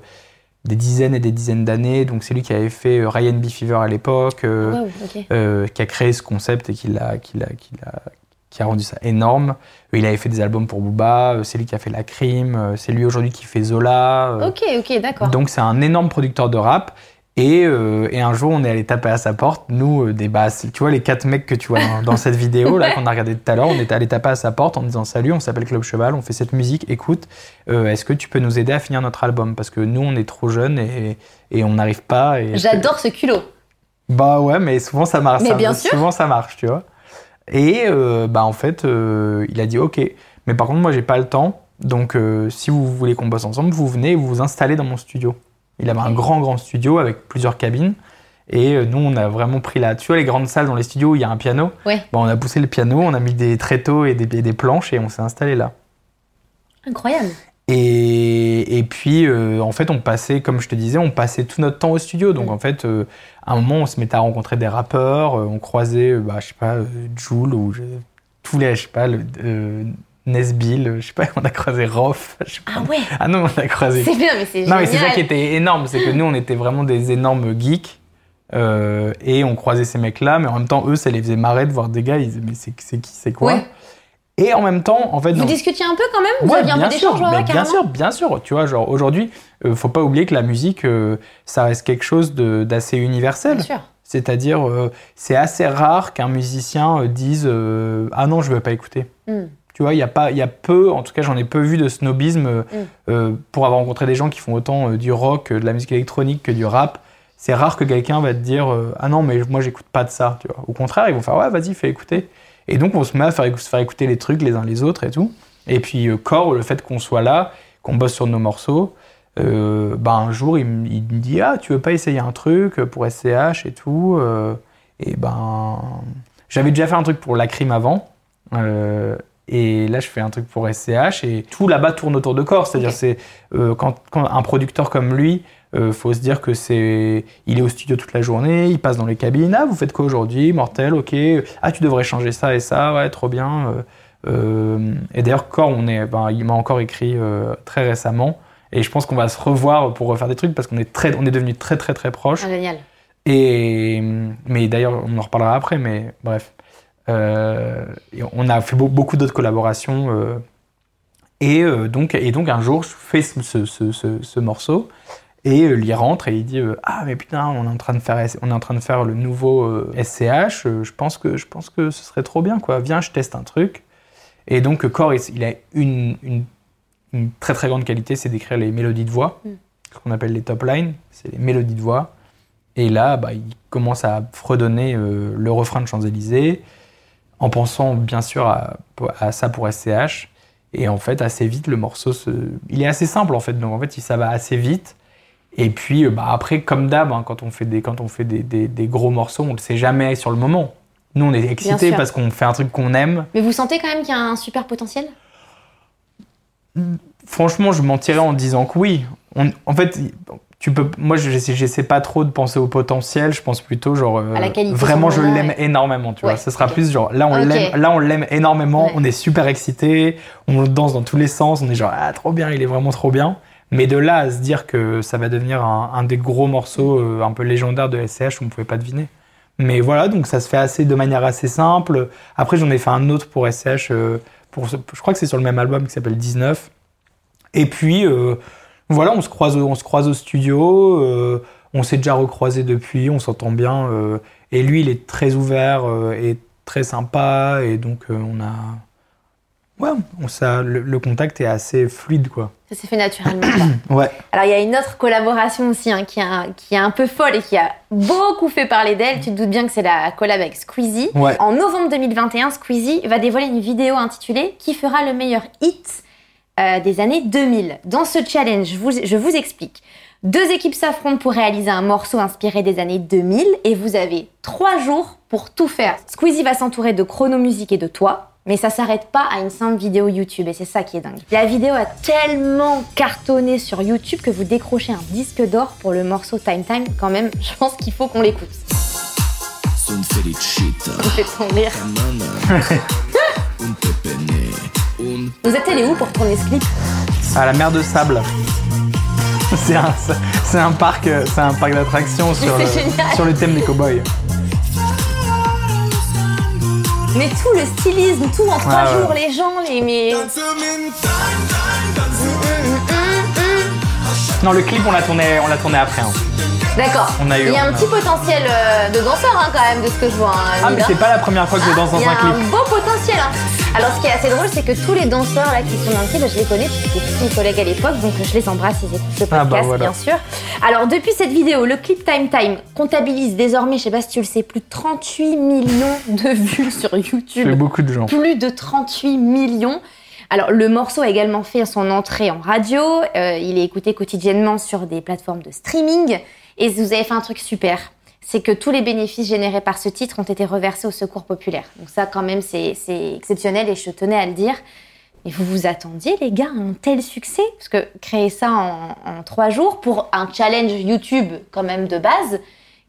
des dizaines et des dizaines d'années. Donc c'est lui qui avait fait euh, Ryan B. Fever à l'époque, euh, Wow, euh, qui a créé ce concept et qui l'a, qui l'a, qui l'a- qui a rendu ça énorme. Il avait fait des albums pour Booba, c'est lui qui a fait La Crime, c'est lui aujourd'hui qui fait Zola. Ok, ok, d'accord. donc c'est un énorme producteur de rap. Et, euh, et un jour, on est allé taper à sa porte. Nous, euh, des basses, tu vois, les quatre mecs que tu vois dans, dans cette vidéo là qu'on a regardé tout à l'heure, on est allé taper à sa porte en disant salut, on s'appelle Club Cheval, on fait cette musique. Écoute, euh, est-ce que tu peux nous aider à finir notre album? Parce que nous, on est trop jeunes et, et on n'arrive pas. et- J'adore ce culot. Bah ouais, mais souvent ça marche. Mais ça- bien sûr. Souvent ça marche, tu vois. Et bah en fait, il a dit ok. Mais par contre, moi, j'ai pas le temps. Donc, si vous voulez qu'on bosse ensemble, vous venez et vous vous installez dans mon studio. Il avait un grand, grand studio avec plusieurs cabines. Et euh, nous, on a vraiment pris la. Tu vois, les grandes salles dans les studios où il y a un piano? Ouais. Bah, on a poussé le piano, on a mis des tréteaux et des, et des planches et on s'est installé là. Incroyable. Et, et puis, euh, en fait, on passait, comme je te disais, on passait tout notre temps au studio. Donc, Mm. en fait, euh, à un moment, on se mettait à rencontrer des rappeurs, euh, on croisait, bah, je sais pas, Jul ou je- tous les, je sais pas, le, Nesbill, euh, je sais pas, on a croisé pas. Ah ouais, Ah non, on a croisé. c'est bien, mais c'est Non, génial. mais c'est ça qui était énorme, c'est que nous, on était vraiment des énormes geeks. euh, et on croisait ces mecs-là, mais en même temps, eux, ça les faisait marrer de voir des gars. Ils disaient, mais c'est c'est qui, c'est quoi Ouais. Et en même temps, en fait, Vous dans- discutiez un peu quand même? Vous Ouais, aviez un peu d'échange, bien sûr, bien sûr. Tu vois, genre aujourd'hui, euh, faut pas oublier que la musique, euh, ça reste quelque chose de- d'assez universel. Bien sûr. C'est-à-dire, c'est assez rare qu'un musicien dise ah non, je veux pas écouter. Hmm. Tu vois, il y a pas, il y a peu, en tout cas, j'en ai peu vu de snobisme euh, Mm. euh, pour avoir rencontré des gens qui font autant euh, du rock, de la musique électronique que du rap. C'est rare que quelqu'un va te dire ah non, mais moi j'écoute pas de ça. Tu vois. Au contraire, ils vont faire ouais, vas-y, fais écouter. Et donc on se met à faire, se faire écouter les trucs les uns les autres et tout. Et puis Core, le fait qu'on soit là, qu'on bosse sur nos morceaux, euh, bah, un jour il, me- il me dit ah tu veux pas essayer un truc pour SCH et tout. euh, et ben j'avais déjà fait un truc pour la crime avant. euh, et là, je fais un truc pour SCH et tout là-bas tourne autour de corps. C'est-à-dire, c'est euh, quand, quand un producteur comme lui, euh, faut se dire que c'est, il est au studio toute la journée, il passe dans les cabines. Ah, vous faites quoi aujourd'hui, mortel? Ok. Ah, tu devrais changer ça et ça. Ouais, trop bien. Euh, euh, et d'ailleurs, Core, on est, ben, il m'a encore écrit très récemment. Et je pense qu'on va se revoir pour refaire des trucs parce qu'on est très, on est devenus très très très proches. Ah, génial. Et, mais d'ailleurs, on en reparlera après, mais bref. Euh, et on a fait beau- beaucoup d'autres collaborations. euh, et, euh, donc, et donc, un jour, je fais ce, ce- ce- ce- ce morceau. Et il rentre et il dit euh, Ah, mais putain, on est en train de faire, on est en train de faire le nouveau euh, SCH. euh, je, pense que, je pense que ce serait trop bien, quoi. Viens, je teste un truc. Et donc, Core, il, il a une, une, une très très grande qualité c'est d'écrire les mélodies de voix, Mm. ce qu'on appelle les top lines. C'est les mélodies de voix. Et là, bah, il commence à fredonner le refrain de Champs-Élysées, en pensant bien sûr à, à ça pour SCH. Et en fait, assez vite, le morceau, se... il est assez simple en fait. Donc en fait, ça va assez vite. Et puis euh, bah, après, comme d'hab, hein, quand on fait, des, quand on fait des, des- des gros morceaux, on ne le sait jamais sur le moment. Nous, on est excités parce qu'on fait un truc qu'on aime. Mais vous sentez quand même qu'il y a un super potentiel? Franchement, je mentirais en disant que oui. On- en fait, tu peux. Moi, je j'essaie pas trop de penser au potentiel. Je pense plutôt genre. euh, À la qualité Vraiment, je l'aime ouais. énormément. Tu Ouais, vois, ce sera plus genre là, on l'aime. Là, on l'aime énormément. Ouais. On est super excités. On danse dans tous les sens. On est genre ah trop bien. Il est vraiment trop bien. Mais de là à se dire que ça va devenir un, un des gros morceaux euh, un peu légendaires de SCH, on ne pouvait pas deviner. Mais voilà, donc ça se fait assez de manière assez simple. Après, j'en ai fait un autre pour SCH. euh, pour, je crois que c'est sur le même album qui s'appelle 19. Et puis, euh, voilà, on se croise, au- on se croise au studio. euh, on s'est déjà recroisé depuis, on s'entend bien. euh, et lui, il est très ouvert euh, et très sympa. Et donc, on a. Ouais, on, ça, le, le contact est assez fluide, quoi. Ça s'est fait naturellement. Ouais. Alors, il y a une autre collaboration aussi hein, qui, a, qui est un peu folle et qui a beaucoup fait parler d'elle. Tu te doutes bien que c'est la collab avec Squeezie. Ouais. En novembre 2021, Squeezie va dévoiler une vidéo intitulée Qui fera le meilleur hit? Euh, des années 2000 Dans ce challenge, je vous, je vous explique. Deux équipes s'affrontent pour réaliser un morceau inspiré des années 2000 et vous avez trois jours pour tout faire. Squeezie va s'entourer de chronomusique et de toi, mais ça s'arrête pas à une simple vidéo YouTube et c'est ça qui est dingue. La vidéo a tellement cartonné sur YouTube que vous décrochez un disque d'or pour le morceau Time Time. Quand même, je pense qu'il faut qu'on l'écoute. Vous faites Vous êtes allé où pour tourner ce clip À la mer de sable. c'est un, c'est un parc, c'est un parc d'attractions sur, le- sur le thème des cowboys. Mais tout le stylisme, tout en trois ouais. jours, les gens, les mais Non, le clip, on l'a tourné, on l'a tourné après. hein. D'accord. On a eu- Il y a un petit potentiel euh, de danseur hein, quand même de ce que je vois. hein, Ah, mais c'est pas la première fois que je danse dans Il y a un clip. un beau potentiel. hein. Alors, ce qui est assez drôle, c'est que tous les danseurs là qui sont dans le clip, je les connais, c'était tous mes collègues à l'époque, donc je les embrasse, ils écoutent le Ah, podcast, bah, voilà. bien sûr. Alors, depuis cette vidéo, le clip Time Time comptabilise désormais, je sais pas si tu le sais, plus de 38 millions de vues sur YouTube. beaucoup de gens. Plus de 38 millions. Alors, le morceau a également fait son entrée en radio. euh, il est écouté quotidiennement sur des plateformes de streaming. Et vous avez fait un truc super. C'est que tous les bénéfices générés par ce titre ont été reversés au secours populaire. Donc ça, quand même, c'est exceptionnel et je tenais à le dire. Mais vous vous attendiez, les gars, à un tel succès? Parce que créer ça en, en trois jours pour un challenge YouTube, quand même, de base,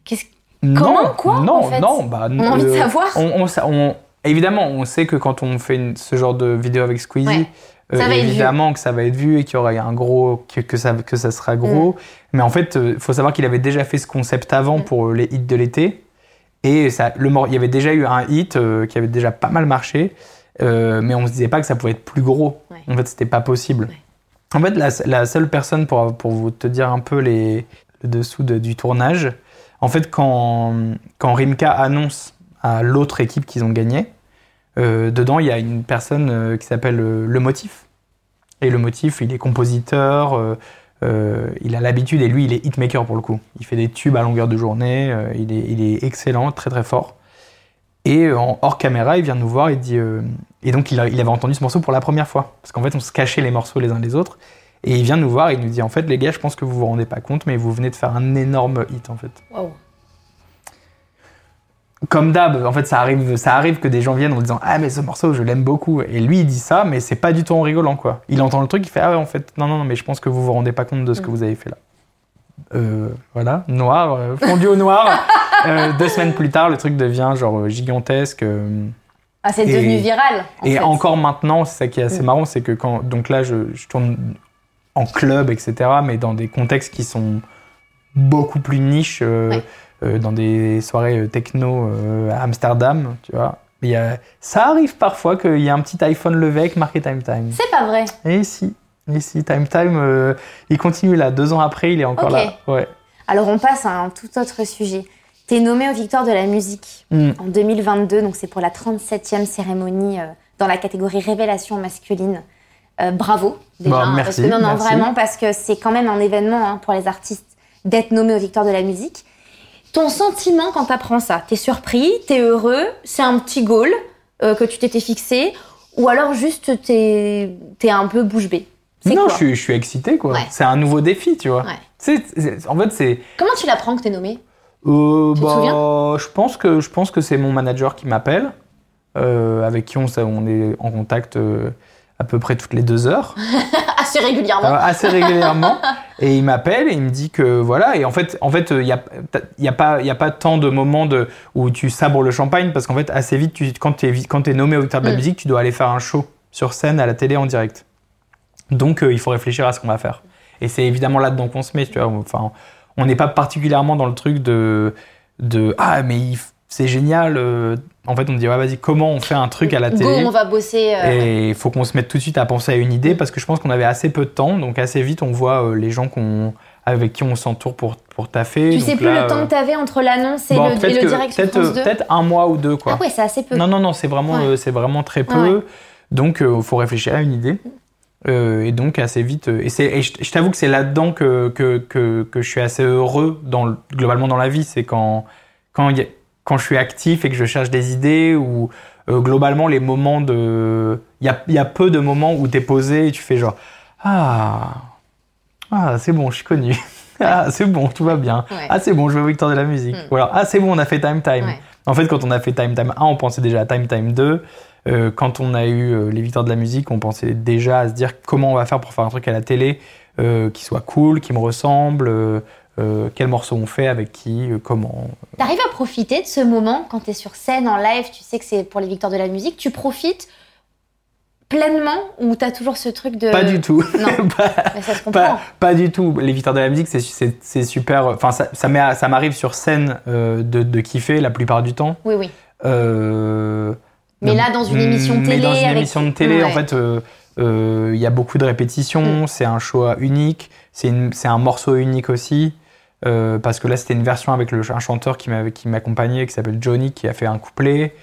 qu'est-ce Comment, non, quoi, Non, en fait? non, bah, On a envie de savoir. on- on sa- on- évidemment, on sait que quand on fait une- ce genre de vidéo avec Squeezie, Ouais. Euh, Ça va être vu. évidemment que ça va être vu et qu'il y aura un gros, que, que ça, que ça sera gros. Mm. Mais en fait, il faut savoir qu'il avait déjà fait ce concept avant pour euh, les hits de l'été. Et ça, le, il y avait déjà eu un hit euh, qui avait déjà pas mal marché. euh, mais on se disait pas que ça pouvait être plus gros. Ouais. En fait, c'était pas possible. Ouais. En fait, la, la seule personne, pour, pour vous te dire un peu les, le dessous de- du tournage, en fait, quand, quand Rimka annonce à l'autre équipe qu'ils ont gagné, euh, dedans, il y a une personne euh, qui s'appelle euh, Le Motif. Et Le Motif, il est compositeur, euh, euh, il a l'habitude, et lui, il est hitmaker pour le coup. Il fait des tubes à longueur de journée, euh, il, est, excellent, très très fort. Et euh, hors caméra, il vient nous voir, il dit... euh, et donc, il, avait entendu ce morceau pour la première fois. Parce qu'en fait, on se cachait les morceaux les uns les autres. Et il vient nous voir, il nous dit, en fait, les gars, je pense que vous vous rendez pas compte, mais vous venez de faire un énorme hit, en fait. Comme d'hab, en fait, ça arrive, ça arrive que des gens viennent en disant Ah, mais ce morceau, je l'aime beaucoup. Et lui, il dit ça, mais c'est pas du tout en rigolant, quoi. Il entend le truc, il fait Ah, ouais, en fait, non, non, non, mais je pense que vous vous rendez pas compte de ce que vous avez fait là. Euh, voilà, noir, euh, fondu au noir. Euh, deux semaines plus tard, le truc devient genre gigantesque. Ah, c'est devenu viral. en et fait. encore maintenant, c'est ça qui est assez Mm. marrant, c'est que quand. Donc là, je, je tourne en club, etc., mais dans des contextes qui sont beaucoup plus niches, Ouais. Euh, dans des soirées euh, techno euh, à Amsterdam, tu vois. A, ça arrive parfois qu'il y a un petit iPhone levé avec marqué Time Time. C'est pas vrai. Et si, et si, Time Time, euh, il continue là, deux ans après, il est encore là. Ouais. Alors, on passe à un tout autre sujet. T'es nommé aux Victoires de la musique Mm. en 2022, donc c'est pour la 37e cérémonie euh, dans la catégorie révélation masculine. Euh, bravo. déjà, Bah, hein, merci, parce que, non, non, merci. vraiment, parce que c'est quand même un événement hein, pour les artistes d'être nommé aux Victoires de la musique. Ton sentiment quand t'apprends ça T'es surpris T'es heureux C'est un petit goal euh, que tu t'étais fixé Ou alors juste t'es es un peu bouche bée Non, je suis, je suis excité, quoi. Ouais. C'est un nouveau défi, tu vois. Ouais. En fait, c'est. Comment tu l'apprends que t'es nommé? Euh, Tu te bah, je pense que je pense que c'est mon manager qui m'appelle, euh, avec qui on, on est en contact à peu près toutes les deux heures, Assez régulièrement. euh, assez régulièrement. et il m'appelle et il me dit que voilà. Et en fait, en fait, il y a, il y a pas, y a pas tant de moments de où tu sabres le champagne parce qu'en fait, assez vite, tu, quand tu es nommé au victoire de la Mm. musique, tu dois aller faire un show sur scène à la télé en direct. Donc, euh, il faut réfléchir à ce qu'on va faire. Et c'est évidemment là-dedans qu'on se met, tu vois. Enfin, on n'est pas particulièrement dans le truc de, de ah, mais il c'est génial. euh. En fait, on me dit, ouais, vas-y, comment on fait un truc à la Go, télé on va bosser. euh, Et il faut qu'on se mette tout de suite à penser à une idée parce que je pense qu'on avait assez peu de temps. Donc, assez vite, on voit euh, les gens qu'on avec qui on s'entoure pour, pour taffer. Tu Donc sais plus là, le temps euh, que t'avais entre l'annonce et, bon, le, et peut-être le que- direct peut-être, France 2 peut-être un mois ou deux, quoi. Ah ouais, c'est assez peu. Non, non, non, c'est vraiment, Ouais. c'est vraiment très peu. Ouais. Donc, il faut réfléchir à une idée. Euh, et donc, assez vite. euh, et, et je, je t'avoue que c'est là-dedans que, que, que, que je suis assez heureux dans, le- globalement dans la vie. C'est quand, quand, il y a- quand je suis actif et que je cherche des idées ou euh, globalement les moments de. Il y a, y a peu de moments où tu es posé et tu fais genre Ah, ah c'est bon, je suis connu. Ah, c'est bon, tout va bien. Ouais. Ah, c'est bon, je vais au Victoire de la musique. Mm. Ou alors, ah, c'est bon, on a fait Time Time. Ouais. En fait, quand on a fait Time Time 1, on pensait déjà à Time Time 2. Euh, quand on a eu euh, les victoires de la musique, on pensait déjà à se dire comment on va faire pour faire un truc à la télé euh, qui soit cool, qui me ressemble, euh, quel morceau on fait, avec qui, euh, comment. T'arrives à profiter de ce moment quand t'es sur scène en live, tu sais que c'est pour les victoires de la musique, tu profites pleinement ou t'as toujours ce truc de. Pas du tout. Non. Pas- Mais ça se comprend. pas, pas du tout. Les victoires de la musique, c'est- super. Enfin, ça, m'arrive sur scène euh, de, de kiffer la plupart du temps. Oui, oui. Euh, Mais là, dans une émission mais télé dans une avec- émission de télé, en fait, euh, il y a beaucoup de répétitions. Mm. C'est un show unique. C'est un morceau unique aussi. Euh, parce que là, c'était une version avec le, un chanteur qui m'accompagnait, qui s'appelle Johnny, qui a fait un couplet.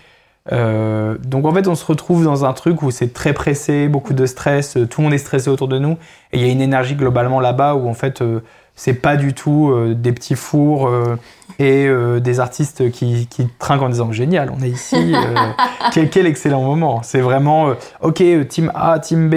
Euh, donc en fait, on se retrouve dans un truc où c'est très pressé, beaucoup de stress, euh, tout le monde est stressé autour de nous, et il y a une énergie globalement là-bas où en fait, euh, c'est pas du tout euh, des petits fours euh, et euh, des artistes qui, qui trinquent en disant génial, on est ici, quel, quel excellent moment. C'est vraiment ok, team A, team B,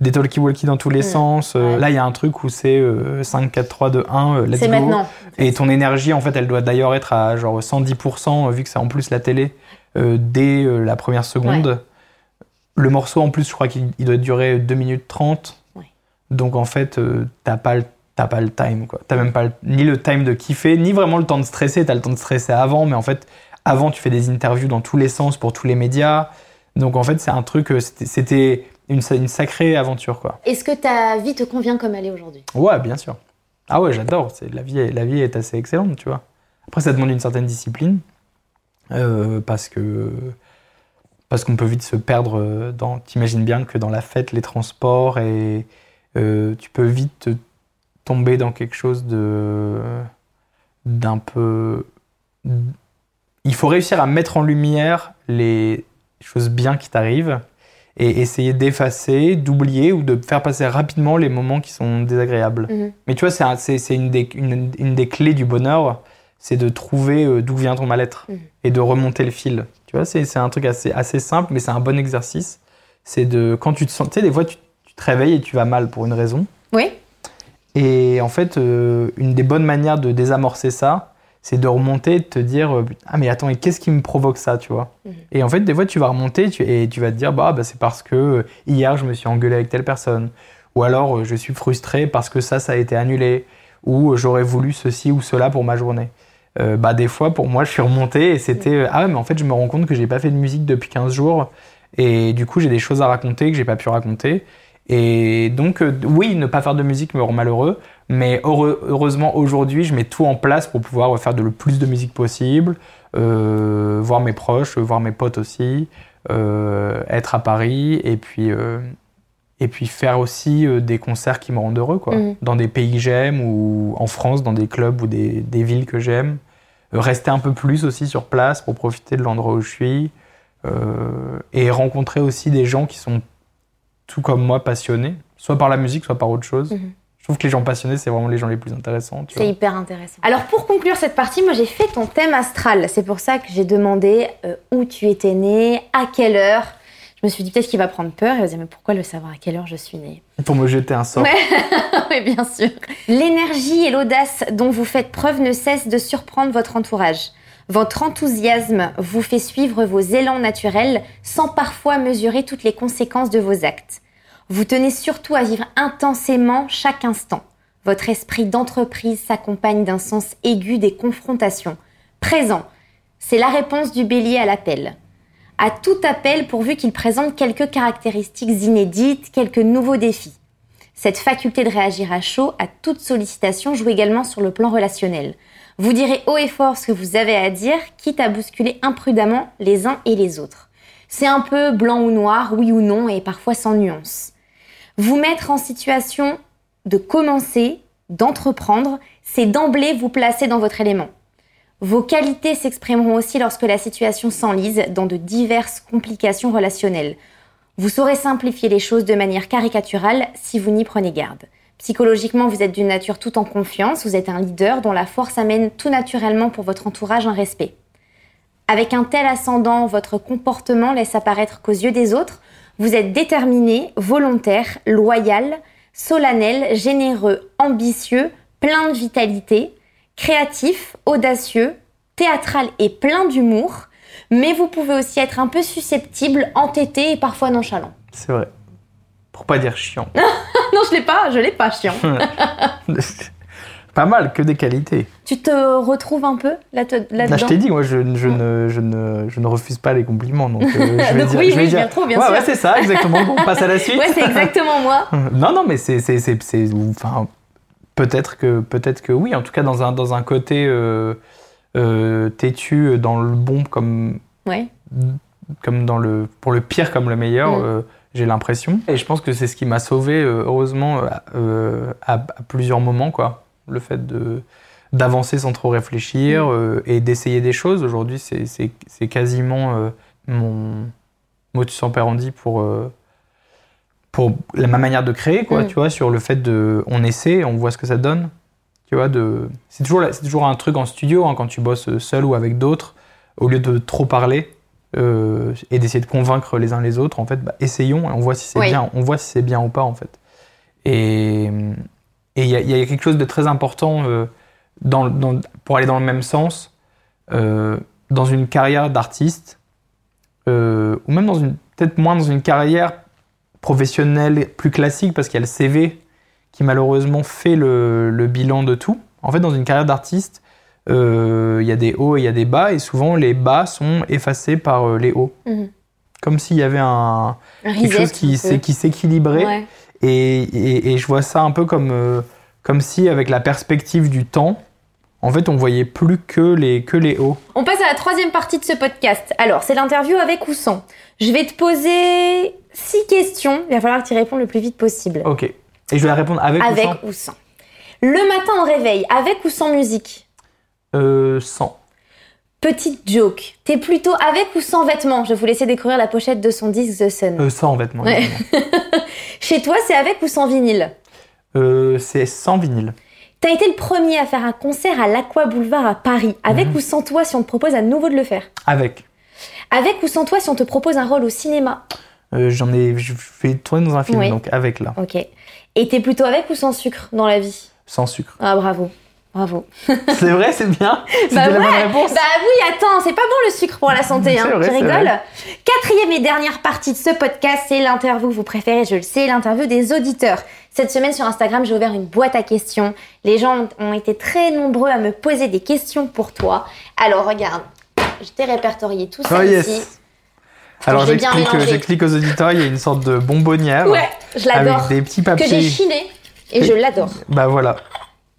des talkie-walkie dans tous les Mm. sens. Ouais. Là, il y a un truc où c'est euh, 5, 4, 3, 2, 1, euh, let's go. maintenant. Et ton énergie, en fait, elle doit d'ailleurs être à genre 110%, euh, vu que c'est en plus la télé, dès la première seconde. Le morceau, en plus, je crois qu'il il doit durer 2 minutes 30. Ouais. Donc, en fait, t'as pas, le- t'as pas le time, quoi. T'as même pas le- ni le time de kiffer, ni vraiment le temps de stresser. T'as le temps de stresser avant, mais en fait, avant, tu fais des interviews dans tous les sens pour tous les médias. Donc, en fait, c'est un truc, euh, c'était- une, une sacrée aventure, quoi. Est-ce que ta vie te convient comme elle est aujourd'hui? Ouais, bien sûr. Ah ouais, j'adore. C'est la vie, la vie est assez excellente, tu vois. Après, ça demande une certaine discipline euh, parce que parce qu'on peut vite se perdre euh, dans. T'imagines bien que dans la fête, les transports et euh, tu peux vite te tomber dans quelque chose de d'un peu. Il faut réussir à mettre en lumière les choses bien qui t'arrivent et essayer d'effacer, d'oublier ou de faire passer rapidement les moments qui sont désagréables. Mhm. Mais tu vois, c'est un- c'est c'est une, des, une, une des clés du bonheur, c'est de trouver euh, d'où vient ton mal-être Mhm. et de remonter le fil. Tu vois, c'est c'est un truc assez, assez simple, mais c'est un bon exercice. C'est de, quand tu te sens, tu sais, des fois, tu, tu te réveilles et tu vas mal pour une raison. Oui. Et en fait, euh, une des bonnes manières de désamorcer ça, c'est de remonter et de te dire euh, Ah, mais attends, et qu'est-ce qui me provoque ça, tu vois? Mhm. Et en fait, des fois, tu vas remonter tu- et tu vas te dire Bah, bah c'est parce que euh, hier, je me suis engueulé avec telle personne. Ou alors, je suis frustré parce que ça, ça a été annulé. Ou j'aurais voulu ceci ou cela pour ma journée. Euh, bah, des fois, pour moi, je suis remonté et c'était euh, Ah, ouais, mais en fait, je me rends compte que j'ai pas fait de musique depuis 15 jours. Et du coup, j'ai des choses à raconter que j'ai pas pu raconter. Et donc, euh, oui, ne pas faire de musique me rend malheureux, mais heureux- heureusement, aujourd'hui, je mets tout en place pour pouvoir faire de le plus de musique possible, euh, voir mes proches, voir mes potes aussi, euh, être à Paris, et puis, et puis faire aussi des concerts qui me rendent heureux, quoi. Mhm. Dans des pays que j'aime, ou en France, dans des clubs ou des, des villes que j'aime. Rester un peu plus aussi sur place pour profiter de l'endroit où je suis. et rencontrer aussi des gens qui sont tout comme moi passionnés, soit par la musique, soit par autre chose. Mhm. Je trouve que les gens passionnés, c'est vraiment les gens les plus intéressants. C'est hyper intéressant. Alors pour conclure cette partie, moi j'ai fait ton thème astral. C'est pour ça que j'ai demandé euh, où tu étais né, à quelle heure. Je me suis dit peut-être qu'il va prendre peur et va se dire mais pourquoi le savoir à quelle heure je suis née Pour me jeter un sort. Ouais. Oui, bien sûr. L'énergie et l'audace dont vous faites preuve ne cessent de surprendre votre entourage. Votre enthousiasme vous fait suivre vos élans naturels sans parfois mesurer toutes les conséquences de vos actes. Vous tenez surtout à vivre intensément chaque instant. Votre esprit d'entreprise s'accompagne d'un sens aigu des confrontations. Présent, c'est la réponse du bélier à l'appel. À tout appel pourvu qu'il présente quelques caractéristiques inédites, quelques nouveaux défis. Cette faculté de réagir à chaud à toute sollicitation joue également sur le plan relationnel. Vous direz haut et fort ce que vous avez à dire, quitte à bousculer imprudemment les uns et les autres. C'est un peu blanc ou noir, oui ou non, et parfois sans nuance. Vous mettre en situation de commencer, d'entreprendre, c'est d'emblée vous placer dans votre élément. Vos qualités s'exprimeront aussi lorsque la situation s'enlise dans de diverses complications relationnelles. Vous saurez simplifier les choses de manière caricaturale si vous n'y prenez garde. Psychologiquement, vous êtes d'une nature tout en confiance, vous êtes un leader dont la force amène tout naturellement pour votre entourage un respect. Avec un tel ascendant, votre comportement laisse apparaître qu'aux yeux des autres, vous êtes déterminé, volontaire, loyal, solennel, généreux, ambitieux, plein de vitalité, créatif, audacieux, théâtral et plein d'humour, mais vous pouvez aussi être un peu susceptible, entêté et parfois nonchalant. C'est vrai. Pour pas dire chiant. Non, je l'ai pas, je l'ai pas, chiant. Pas mal, que des qualités. Tu te retrouves un peu là- te- Là, là-dedans je t'ai dit, moi, je, je ne, je, ne, je ne refuse pas les compliments. Donc, euh, je vais Donc dire, oui, je vais oui, je dire- m'y retrouve, bien ouais, sûr. Ouais, c'est ça, exactement. Bon, on passe à la suite. Ouais, c'est exactement moi. Non, non, mais c'est, c'est, c'est, c'est- enfin, peut-être que, peut-être que oui. En tout cas, dans un, dans un côté euh, euh, têtu, dans le bon comme, Ouais. comme dans le, pour le pire comme le meilleur. Mm. J'ai l'impression. Et je pense que c'est ce qui m'a sauvé, euh, heureusement, euh, euh, à, à plusieurs moments, quoi. Le fait de d'avancer sans trop réfléchir Mm. euh, et d'essayer des choses. Aujourd'hui, c'est, c'est, c'est quasiment euh, mon motus operandi pour pour la, ma manière de créer, quoi. Mm. Tu vois, sur le fait de, on essaie, on voit ce que ça donne. Tu vois, de, c'est toujours, c'est toujours un truc en studio hein, quand tu bosses seul ou avec d'autres. Au lieu de trop parler, euh, et d'essayer de convaincre les uns les autres, en fait, bah, essayons et on voit si c'est Oui. bien, on voit si c'est bien ou pas, en fait. Et et il y, a- il y a quelque chose de très important euh, dans, dans- pour aller dans le même sens euh, dans une carrière d'artiste, ou même dans une peut-être moins dans une carrière professionnelle plus classique, parce qu'il y a le CV qui malheureusement fait le, le bilan de tout. En fait, dans une carrière d'artiste, euh, il y a des hauts et il y a des bas, et souvent les bas sont effacés par euh, les hauts. Mhm. Comme s'il y avait un, Un quelque chose qui, s'équilibrait. Ouais. Et, et- et je vois ça un peu comme, euh, comme si, avec la perspective du temps, en fait, on voyait plus que les, que les hauts. On passe à la troisième partie de ce podcast. Alors, c'est l'interview avec ou sans. Je vais te poser six questions. Il va falloir que tu y répondes le plus vite possible. Ok. Et je vais répondre avec, avec ou sans ou sans. Le matin au réveil, avec ou sans musique? Euh, Sans. Petite joke. T'es plutôt avec ou sans vêtements? Je vais vous laisser découvrir la pochette de son disque The Sun. Euh, sans vêtements. Ouais. Chez toi, c'est avec ou sans vinyle? Euh, c'est sans vinyle. T'as été le premier à faire un concert à l'Aqua Boulevard à Paris. Avec Mhm. ou sans toi si on te propose à nouveau de le faire? Avec. Avec ou sans toi si on te propose un rôle au cinéma? Euh, J'en ai, je fais tourner dans un film, Oui. donc avec là, Ok. Et t'es plutôt avec ou sans sucre dans la vie? Sans sucre. Ah bravo. Bravo. c'est vrai, c'est bien. Bah la ouais. bonne réponse. Bah oui, attends, c'est pas bon le sucre pour la santé, hein. vrai, tu rigoles vrai. Quatrième et dernière partie de ce podcast, c'est l'interview vous préférez, je le sais, l'interview des auditeurs. Cette semaine sur Instagram, j'ai ouvert une boîte à questions. Les gens ont été très nombreux à me poser des questions pour toi. Alors regarde, je t'ai répertorié tout ça Oh ici. Alors j'explique, aux auditeurs, il y a une sorte de bonbonnière Ouais, je l'adore. avec des petits Que j'ai papiers. chiné et je l'adore. Bah voilà.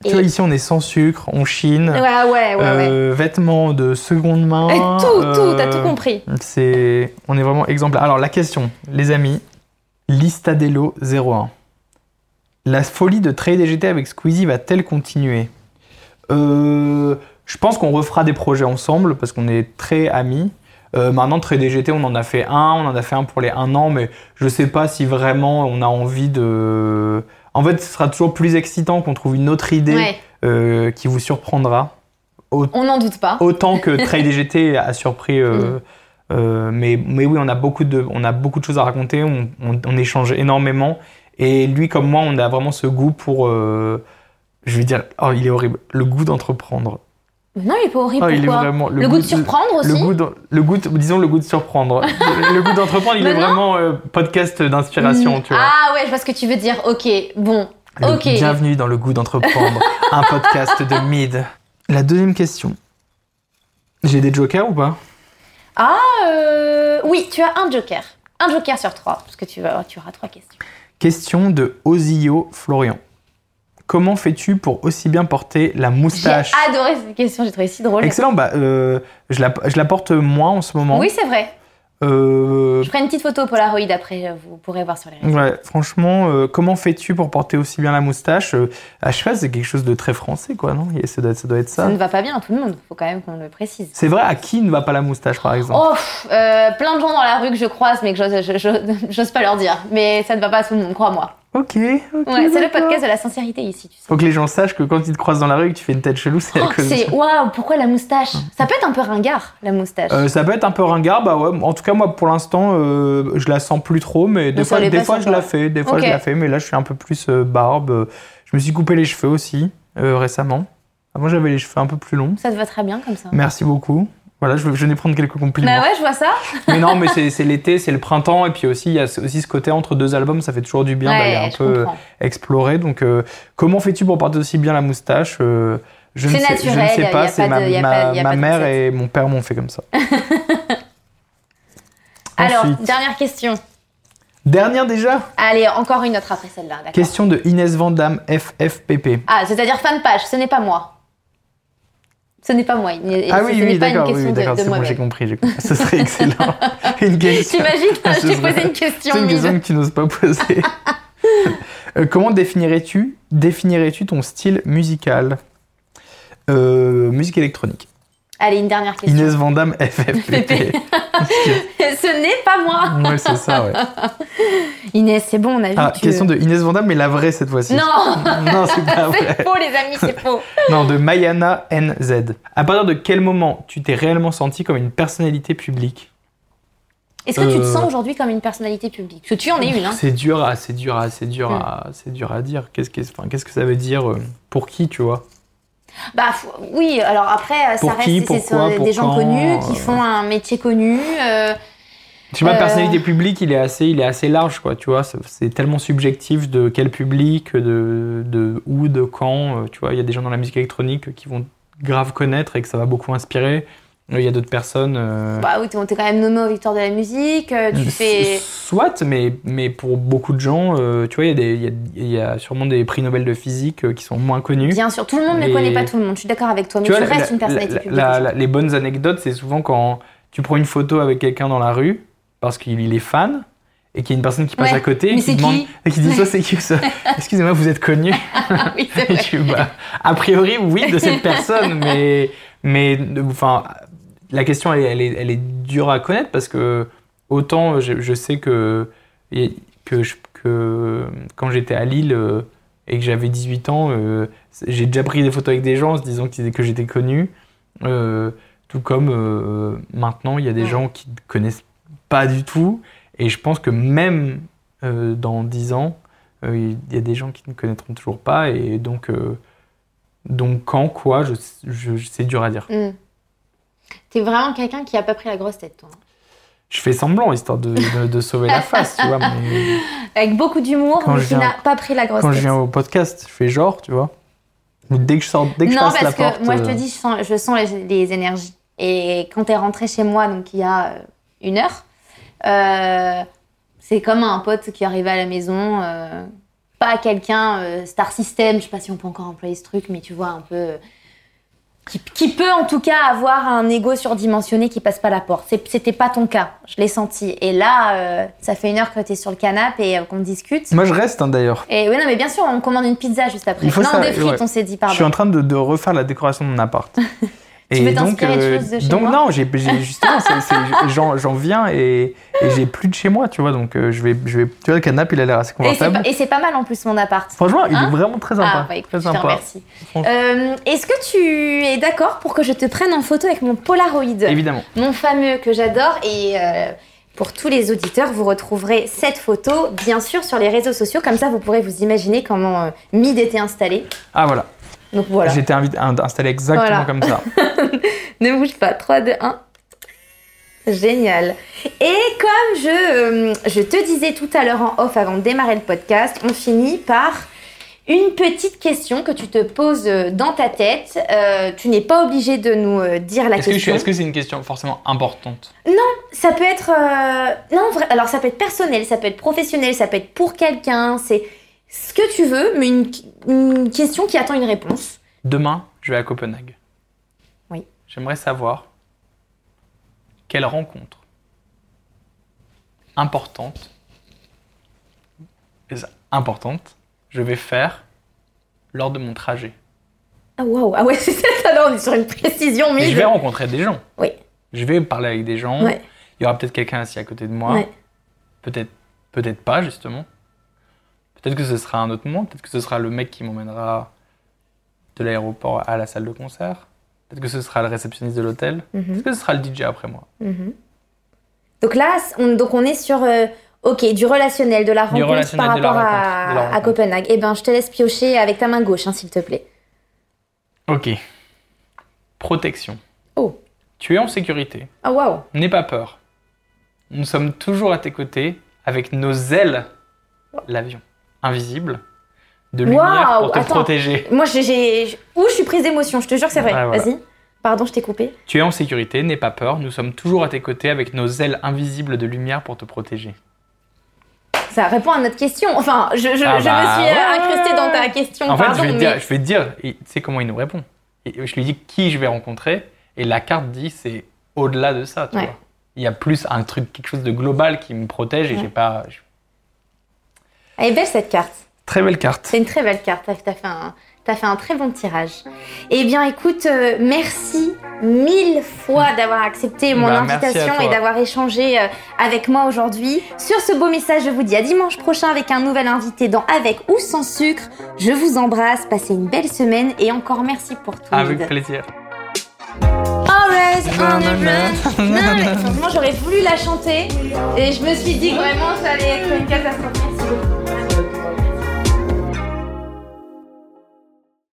Et- Tu vois ici on est sans sucre, on chine. Ouais, ouais, ouais. Euh, vêtements de seconde main. Et tout, tout, t'as euh, tout compris. C'est, on est vraiment exemplaire. Alors la question, les amis, Listadello 01. La folie de Trade DGT avec Squeezie va-t-elle continuer? Euh, Je pense qu'on refera des projets ensemble parce qu'on est très amis. Euh, maintenant, Trade DGT, on en a fait un, on en a fait un pour les un an, mais je sais pas si vraiment on a envie de. En fait, ce sera toujours plus excitant qu'on trouve une autre idée Ouais, euh, qui vous surprendra. on n'en doute pas. Autant que Trade DGT a surpris. euh, Mm. euh, mais, mais oui, on a, beaucoup de, on a beaucoup de choses à raconter, on, on- on échange énormément. Et lui, comme moi, on a vraiment ce goût pour. je vais dire, oh, il est horrible, le goût d'entreprendre. Non, il est pas horrible. Il est pourquoi vraiment. le, goût de surprendre aussi. Le goût, d'en- le goût, de- disons le goût de surprendre. le, goût d'entreprendre, il est vraiment euh, podcast d'inspiration, tu vois. Ah ouais, je vois ce que tu veux dire. Ok, bon. Le- ok. Bienvenue dans le goût d'entreprendre, un podcast de mid. La deuxième question. J'ai des jokers ou pas? Ah, euh, oui, tu as un joker. Un joker sur trois, parce que tu, vas, tu auras trois questions. Question de Ozio Florian. Comment fais-tu pour aussi bien porter la J'ai moustache adoré cette question, j'ai trouvé si drôle. Excellent, bah, euh, je, la, je la porte moins en ce moment. Oui, c'est vrai. Euh, Je ferai une petite photo Polaroid après, euh, vous pourrez voir sur les réseaux. ouais, franchement, euh, comment fais-tu pour porter aussi bien la moustache euh, À cheval, c'est quelque chose de très français, quoi, non? Ça doit, ça doit être Ça ça. ne va pas bien à tout le monde, faut quand même qu'on le précise. C'est vrai, à qui ne va pas la moustache, par exemple? Oh, plein de gens dans la rue que je croise, mais que j'ose pas leur dire. Mais ça ne va pas à tout le monde, crois-moi. Ok, ok. Ouais, c'est le podcast de la sincérité ici, tu sais. Faut que les gens sachent que quand ils te croisent dans la rue et que tu fais une tête chelou, c'est à Oh, cause de c'est waouh, pourquoi la moustache? Ça peut être un peu ringard, la moustache. Euh, ça peut être un peu ringard, bah ouais. En tout cas, moi, pour l'instant, euh, je la sens plus trop, mais des Mais fois, des fois je la fais, des fois je la fais, mais là, je suis un peu plus euh, barbe. Je me suis coupé les cheveux aussi euh, récemment. Avant, j'avais les cheveux un peu plus longs. Ça te va très bien comme ça. Merci beaucoup. Voilà, je venais prendre quelques compliments. Bah ouais, je vois ça. Mais non, mais c'est l'été, c'est le printemps, et puis aussi, il y a aussi ce côté entre deux albums, ça fait toujours du bien d'aller un peu comprends. explorer. Donc, euh, comment fais-tu pour porter aussi bien la moustache Euh, je, ne C'est sais, je ne naturel, sais pas, c'est ma, de- pas- mère et mon père m'ont fait comme ça. Alors, Ensuite. dernière question. Dernière déjà? Allez, encore une autre après celle-là, Question de Inès Vandamme, FFPP. Ah, c'est-à-dire fin de page, ce n'est pas moi. Ce n'est pas moi. Ah oui, ce oui, d'accord, oui, d'accord, c'est bon, j'ai compris. Ce serait excellent. une question. T'imagines Ah, Je t'ai posé une question, C'est une question que tu n'oses pas poser. Euh, comment définirais-tu définirais-tu ton style musical? Euh, Musique électronique. Allez, une dernière question. Inès Vandamme, FFPP. Ce n'est pas moi. ouais, c'est ça, ouais. Inès, c'est bon, on a vu. Ah, tu- question de Inès Vandamme, mais la vraie cette fois-ci. Non non, c'est pas vrai. C'est faux, les amis, c'est faux. Non, de Mayana NZ. À partir de quel moment tu t'es réellement senti comme une personnalité publique? Est-ce que tu te Euh. sens aujourd'hui comme une personnalité publique? Parce que tu en es une, hein. C'est dur, à, c'est dur, à, c'est dur, à, c'est dur à dire. Qu'est-ce que ça veut dire euh, pour qui, tu vois? Bah oui, alors après, ça Pour reste qui, pourquoi, des gens connus qui euh. font un métier connu. euh, sais pas, Euh. personnalité publique, il est assez, il est assez large, quoi. Tu vois, c'est, c'est tellement subjectif de quel public, de, de où, de quand. euh, Tu vois, il y a des gens dans la musique électronique qui vont grave connaître et que ça va beaucoup inspirer. Il y a d'autres personnes. euh, Bah oui, t'es quand même nommé aux Victoires de la musique, euh, tu fais... Soit, mais, mais pour beaucoup de gens, euh, tu vois, il y, a y y sûrement des prix Nobel de physique euh, qui sont moins connus. Bien sûr, tout le monde ne connaît pas tout le monde, je suis d'accord avec toi, mais tu, vois, restes la- une personnalité la- publique. la- la- les bonnes anecdotes, c'est souvent quand tu prends une photo avec quelqu'un dans la rue parce qu'il il est fan et qu'il y a une personne qui passe Ouais, à côté et qui demande qui et qui dit ça c'est qui ça Excusez-moi, vous êtes connu oui, bah, A priori, oui, de cette personne, mais mais enfin la question elle, est- elle est elle est dure à connaître parce que autant je, je sais que que je- que quand j'étais à Lille euh, et que j'avais 18 ans, euh, j'ai déjà pris des photos avec des gens en se disant que j'étais connu. Euh, tout comme maintenant, il y a des gens qui ne connaissent pas du tout. Et je pense que même dans 10 ans, il y a des gens qui ne connaîtront toujours pas. Et donc, donc quand, quoi, je, je, c'est dur à dire. Hmm. T'es vraiment quelqu'un qui a pas pris la grosse tête, toi. hein. Je fais semblant, histoire de, de- de sauver la face, tu vois. mais Avec beaucoup d'humour, Quand mais je qui viens- n'a pas pris la grosse quand tête. je viens au podcast, je fais genre, tu vois. Dès que je sors, dès que je non, passe la parce que porte. moi, je te euh, dis, je sens, je sens les, les énergies. Et quand t'es rentré chez moi, donc il y a euh, une heure, euh, c'est comme un pote qui arrive à la maison, euh, pas quelqu'un euh, star system, je sais pas si on peut encore employer ce truc, mais tu vois, un peu. Qui, qui peut en tout cas avoir un ego surdimensionné qui passe pas la porte. C'était pas ton cas, je l'ai senti. Et là, euh, ça fait une heure que t'es sur le canapé et euh, qu'on discute. Moi, je reste hein, d'ailleurs. Et oui, non, mais bien sûr, on commande une pizza juste après. Non, ça- des frites, ouais. on s'est dit, Je pardon. suis en train de, de refaire la décoration de mon appart. Tu veux t'inspirer de choses de chez donc moi non, j'ai justement, j'en viens et, et j'ai plus de chez moi, tu vois. Donc euh, je vais, je vais, tu vois, le canapé, il a l'air assez Et confortable. et c'est pas mal en plus mon appart. Franchement, il Hein est vraiment très sympa. Ah, bah écoute, très je sympa. Euh, Est-ce que tu es d'accord pour que je te prenne en photo avec mon Polaroid? Évidemment. Mon fameux que j'adore et euh, pour tous les auditeurs, vous retrouverez cette photo bien sûr sur les réseaux sociaux. Comme ça, vous pourrez vous imaginer comment euh, Mid était installé. Ah voilà. Donc voilà. J'étais installé exactement Voilà. comme ça. Ne bouge pas. 3, 2, 1. Génial. Et comme je, euh, je te disais tout à l'heure en off avant de démarrer le podcast, on finit par une petite question que tu te poses euh, dans ta tête. Euh, tu n'es pas obligé de nous euh, dire la question. est-ce que c'est une question forcément importante? Ça peut être... euh, Non, alors ça peut être personnel, ça peut être professionnel, ça peut être pour quelqu'un, c'est ce que tu veux, mais une, une question qui attend une réponse. Demain, je vais à Copenhague. Oui. J'aimerais savoir quelle rencontre importante, importante, je vais faire lors de mon trajet. Ah waouh, ah ouais, c'est ça, là on est sur une précision Mais mise. je vais rencontrer des gens. Oui. Je vais parler avec des gens. Ouais. Il y aura peut-être quelqu'un assis à côté de moi. Ouais. Peut-être, peut-être pas justement. Peut-être que ce sera un autre moment. Peut-être que ce sera le mec qui m'emmènera de l'aéroport à la salle de concert. Peut-être que ce sera le réceptionniste de l'hôtel. Mhm. Peut-être que ce sera le DJ après moi. Mhm. Donc là, on, donc on est sur euh, ok du relationnel, de la rencontre par rapport rencontre, à. Copenhague. Eh ben, je te laisse piocher avec ta main gauche, hein, s'il te plaît. Ok. Protection. Oh. Tu es en sécurité. Oh waouh. N'aie pas peur. Nous sommes toujours à tes côtés avec nos ailes, l'avion, invisible, de lumière pour te attends. protéger. Moi, j'ai-. Ouh, je suis prise d'émotion, je te jure que c'est vrai. Voilà. Vas-y. Pardon, je t'ai coupé. Tu es en sécurité, n'aie pas peur. Nous sommes toujours à tes côtés avec nos ailes invisibles de lumière pour te protéger. Ça répond à notre question. Enfin, je, je, Ah je bah, me suis ouais, incrustée dans ta question. En fait, je vais, te dire, je vais te dire, tu sais comment il nous répond. Et je lui dis qui je vais rencontrer, et la carte dit c'est au-delà de ça, tu Ouais. vois. Il y a plus un truc, quelque chose de global qui me protège, et Ouais. j'ai pas. je- Elle est belle cette carte. Très belle carte. C'est une très belle carte. T'as fait un, fait un très bon tirage. Eh bien, écoute, euh, merci mille fois d'avoir accepté mon Bah, invitation et d'avoir échangé euh, avec moi aujourd'hui. Sur ce beau message, je vous dis à dimanche prochain avec un nouvel invité dans Avec ou sans sucre. Je vous embrasse, passez une belle semaine et encore merci pour tout. Avec plaisir. Always on the run. Non, mais franchement, j'aurais voulu la chanter et je me suis dit que vraiment ça allait être une catastrophe.